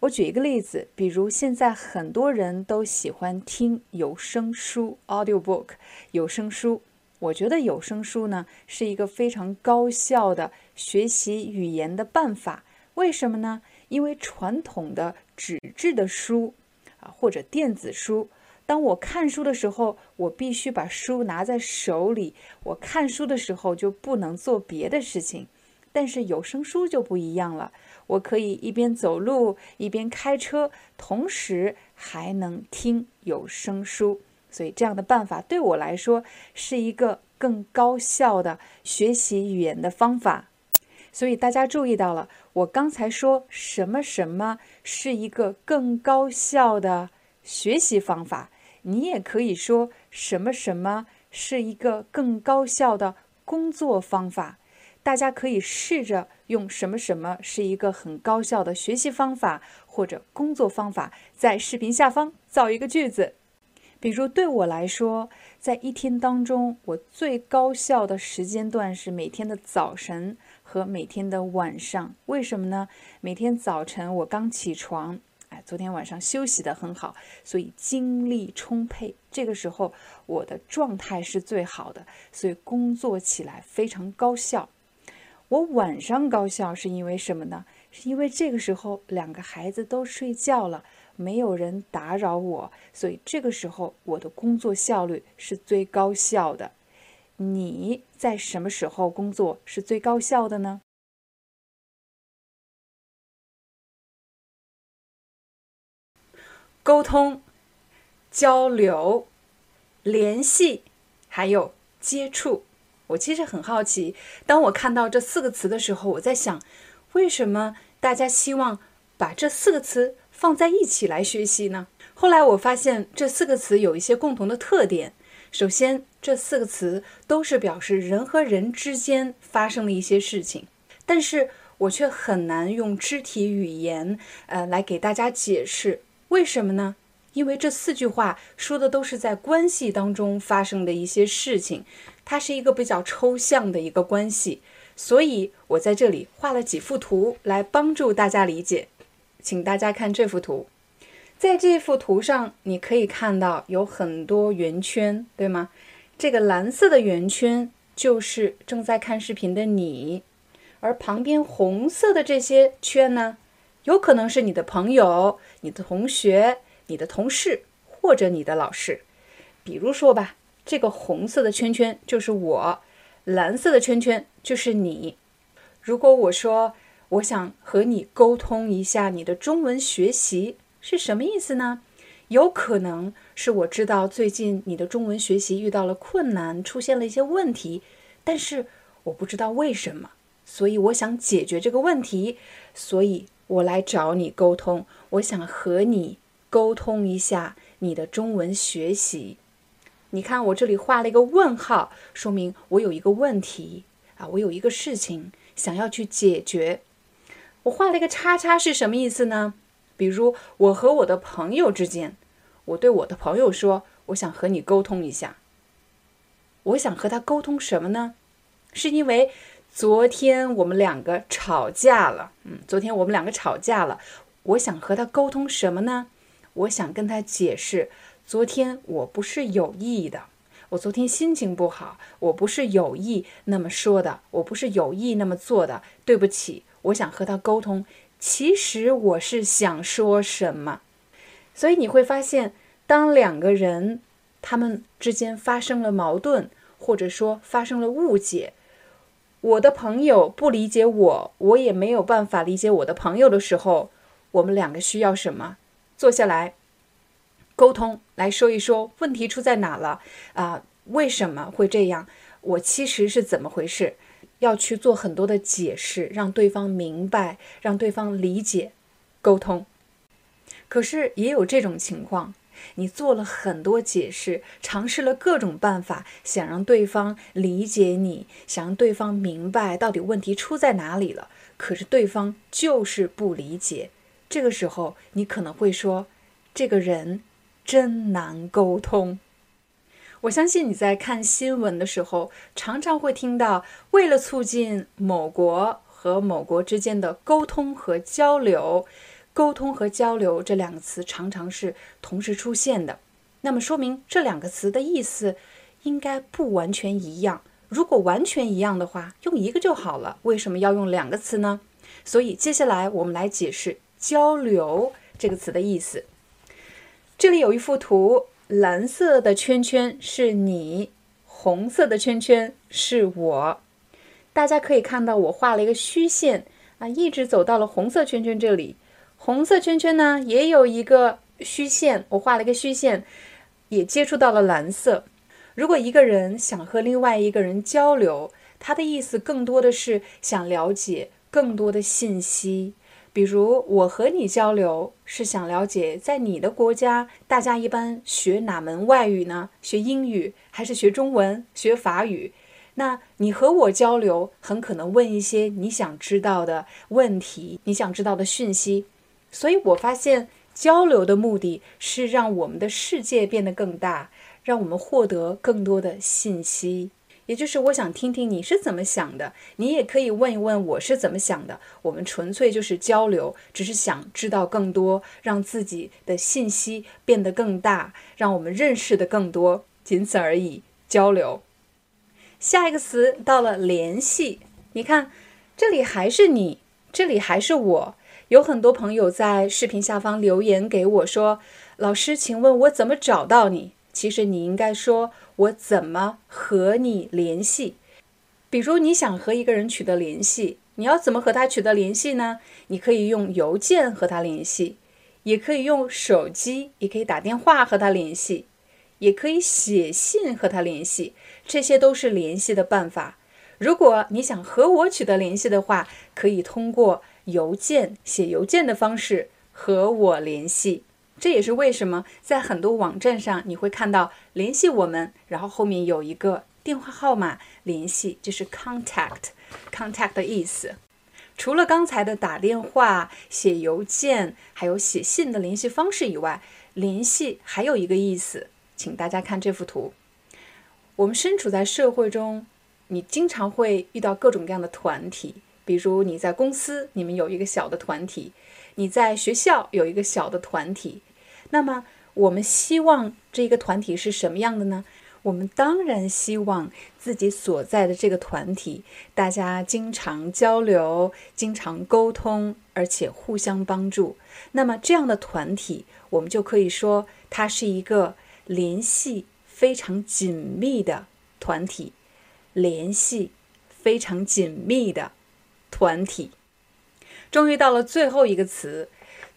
我举一个例子，比如现在很多人都喜欢听有声书 （audiobook）。有声书，我觉得有声书呢是一个非常高效的学习语言的办法。为什么呢？因为传统的纸质的书啊或者电子书，当我看书的时候，我必须把书拿在手里。我看书的时候就不能做别的事情。但是有声书就不一样了，我可以一边走路一边开车，同时还能听有声书。所以这样的办法对我来说是一个更高效的学习语言的方法。所以大家注意到了，我刚才说什么什么是一个更高效的学习方法，你也可以说什么什么是一个更高效的工作方法。大家可以试着用什么什么是一个很高效的学习方法或者工作方法，在视频下方造一个句子。比如对我来说，在一天当中，我最高效的时间段是每天的早晨和每天的晚上。为什么呢？每天早晨我刚起床，哎，昨天晚上休息得很好，所以精力充沛。这个时候我的状态是最好的，所以工作起来非常高效。我晚上高效是因为什么呢？是因为这个时候两个孩子都睡觉了。没有人打扰我，所以这个时候我的工作效率是最高效的。你在什么时候工作是最高效的呢？沟通、交流、联系，还有接触。我其实很好奇，当我看到这四个词的时候，我在想，为什么大家希望把这四个词？放在一起来学习呢？后来我发现这四个词有一些共同的特点。首先，这四个词都是表示人和人之间发生了一些事情，但是我却很难用肢体语言，呃，来给大家解释为什么呢？因为这四句话说的都是在关系当中发生的一些事情，它是一个比较抽象的一个关系，所以我在这里画了几幅图来帮助大家理解。请大家看这幅图，在这幅图上，你可以看到有很多圆圈，对吗？这个蓝色的圆圈就是正在看视频的你，而旁边红色的这些圈呢，有可能是你的朋友、你的同学、你的同事或者你的老师。比如说吧，这个红色的圈圈就是我，蓝色的圈圈就是你。如果我说，我想和你沟通一下，你的中文学习是什么意思呢？有可能是我知道最近你的中文学习遇到了困难，出现了一些问题，但是我不知道为什么，所以我想解决这个问题，所以我来找你沟通。我想和你沟通一下你的中文学习。你看，我这里画了一个问号，说明我有一个问题啊，我有一个事情想要去解决。我画了一个叉叉是什么意思呢？比如我和我的朋友之间，我对我的朋友说，我想和你沟通一下。我想和他沟通什么呢？是因为昨天我们两个吵架了。嗯，昨天我们两个吵架了。我想和他沟通什么呢？我想跟他解释，昨天我不是有意的。我昨天心情不好，我不是有意那么说的，我不是有意那么做的。对不起。我想和他沟通，其实我是想说什么，所以你会发现，当两个人他们之间发生了矛盾，或者说发生了误解，我的朋友不理解我，我也没有办法理解我的朋友的时候，我们两个需要什么？坐下来沟通，来说一说问题出在哪了啊？为什么会这样？我其实是怎么回事？要去做很多的解释，让对方明白，让对方理解，沟通。可是也有这种情况，你做了很多解释，尝试了各种办法，想让对方理解你，想让对方明白到底问题出在哪里了。可是对方就是不理解。这个时候，你可能会说：“这个人真难沟通。”我相信你在看新闻的时候，常常会听到“为了促进某国和某国之间的沟通和交流”，“沟通和交流”这两个词常常是同时出现的。那么说明这两个词的意思应该不完全一样。如果完全一样的话，用一个就好了。为什么要用两个词呢？所以接下来我们来解释“交流”这个词的意思。这里有一幅图。蓝色的圈圈是你，红色的圈圈是我。大家可以看到，我画了一个虚线啊，一直走到了红色圈圈这里。红色圈圈呢，也有一个虚线，我画了一个虚线，也接触到了蓝色。如果一个人想和另外一个人交流，他的意思更多的是想了解更多的信息。比如我和你交流，是想了解在你的国家，大家一般学哪门外语呢？学英语还是学中文、学法语？那你和我交流，很可能问一些你想知道的问题，你想知道的讯息。所以我发现，交流的目的是让我们的世界变得更大，让我们获得更多的信息。也就是我想听听你是怎么想的，你也可以问一问我是怎么想的。我们纯粹就是交流，只是想知道更多，让自己的信息变得更大，让我们认识的更多，仅此而已。交流。下一个词到了联系，你看，这里还是你，这里还是我。有很多朋友在视频下方留言给我说：“老师，请问我怎么找到你？”其实你应该说：“我怎么和你联系？”比如你想和一个人取得联系，你要怎么和他取得联系呢？你可以用邮件和他联系，也可以用手机，也可以打电话和他联系，也可以写信和他联系，这些都是联系的办法。如果你想和我取得联系的话，可以通过。邮件写邮件的方式和我联系，这也是为什么在很多网站上你会看到联系我们，然后后面有一个电话号码联系，就是 contact，contact 的意思。除了刚才的打电话、写邮件，还有写信的联系方式以外，联系还有一个意思，请大家看这幅图。我们身处在社会中，你经常会遇到各种各样的团体。比如你在公司，你们有一个小的团体；你在学校有一个小的团体。那么我们希望这一个团体是什么样的呢？我们当然希望自己所在的这个团体，大家经常交流、经常沟通，而且互相帮助。那么这样的团体，我们就可以说它是一个联系非常紧密的团体，联系非常紧密的。团体，终于到了最后一个词。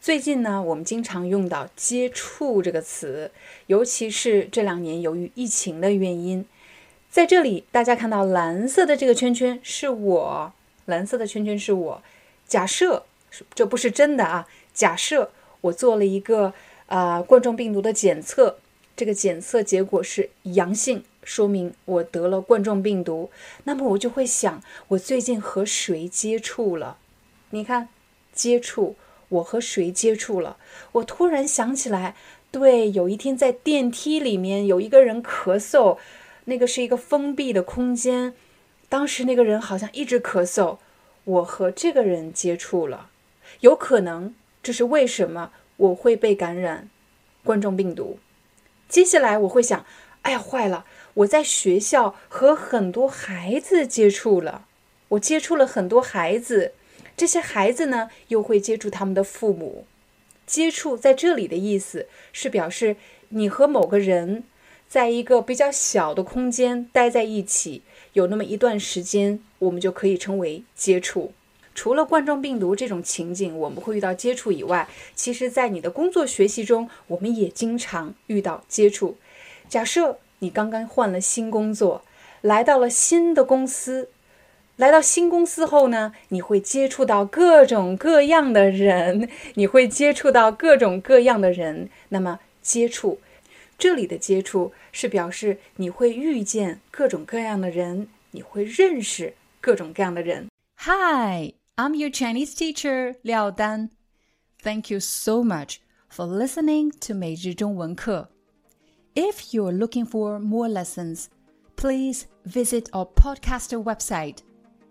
最近呢，我们经常用到“接触”这个词，尤其是这两年由于疫情的原因。在这里，大家看到蓝色的这个圈圈是我，蓝色的圈圈是我。假设这不是真的啊，假设我做了一个啊冠状病毒的检测，这个检测结果是阳性。说明我得了冠状病毒，那么我就会想，我最近和谁接触了？你看，接触，我和谁接触了？我突然想起来，对，有一天在电梯里面有一个人咳嗽，那个是一个封闭的空间，当时那个人好像一直咳嗽，我和这个人接触了，有可能这是为什么我会被感染冠状病毒？接下来我会想，哎呀，坏了！我在学校和很多孩子接触了，我接触了很多孩子，这些孩子呢又会接触他们的父母。接触在这里的意思是表示你和某个人在一个比较小的空间待在一起，有那么一段时间，我们就可以称为接触。除了冠状病毒这种情景我们会遇到接触以外，其实在你的工作学习中，我们也经常遇到接触。假设。你刚刚换了新工作，来到了新的公司。来到新公司后呢，你会接触到各种各样的人，你会接触到各种各样的人。那么，接触这里的接触是表示你会遇见各种各样的人，你会认识各种各样的人。Hi, I'm your Chinese teacher 廖丹。Thank you so much for listening to 每日中文课。If you're looking for more lessons, please visit our podcaster website.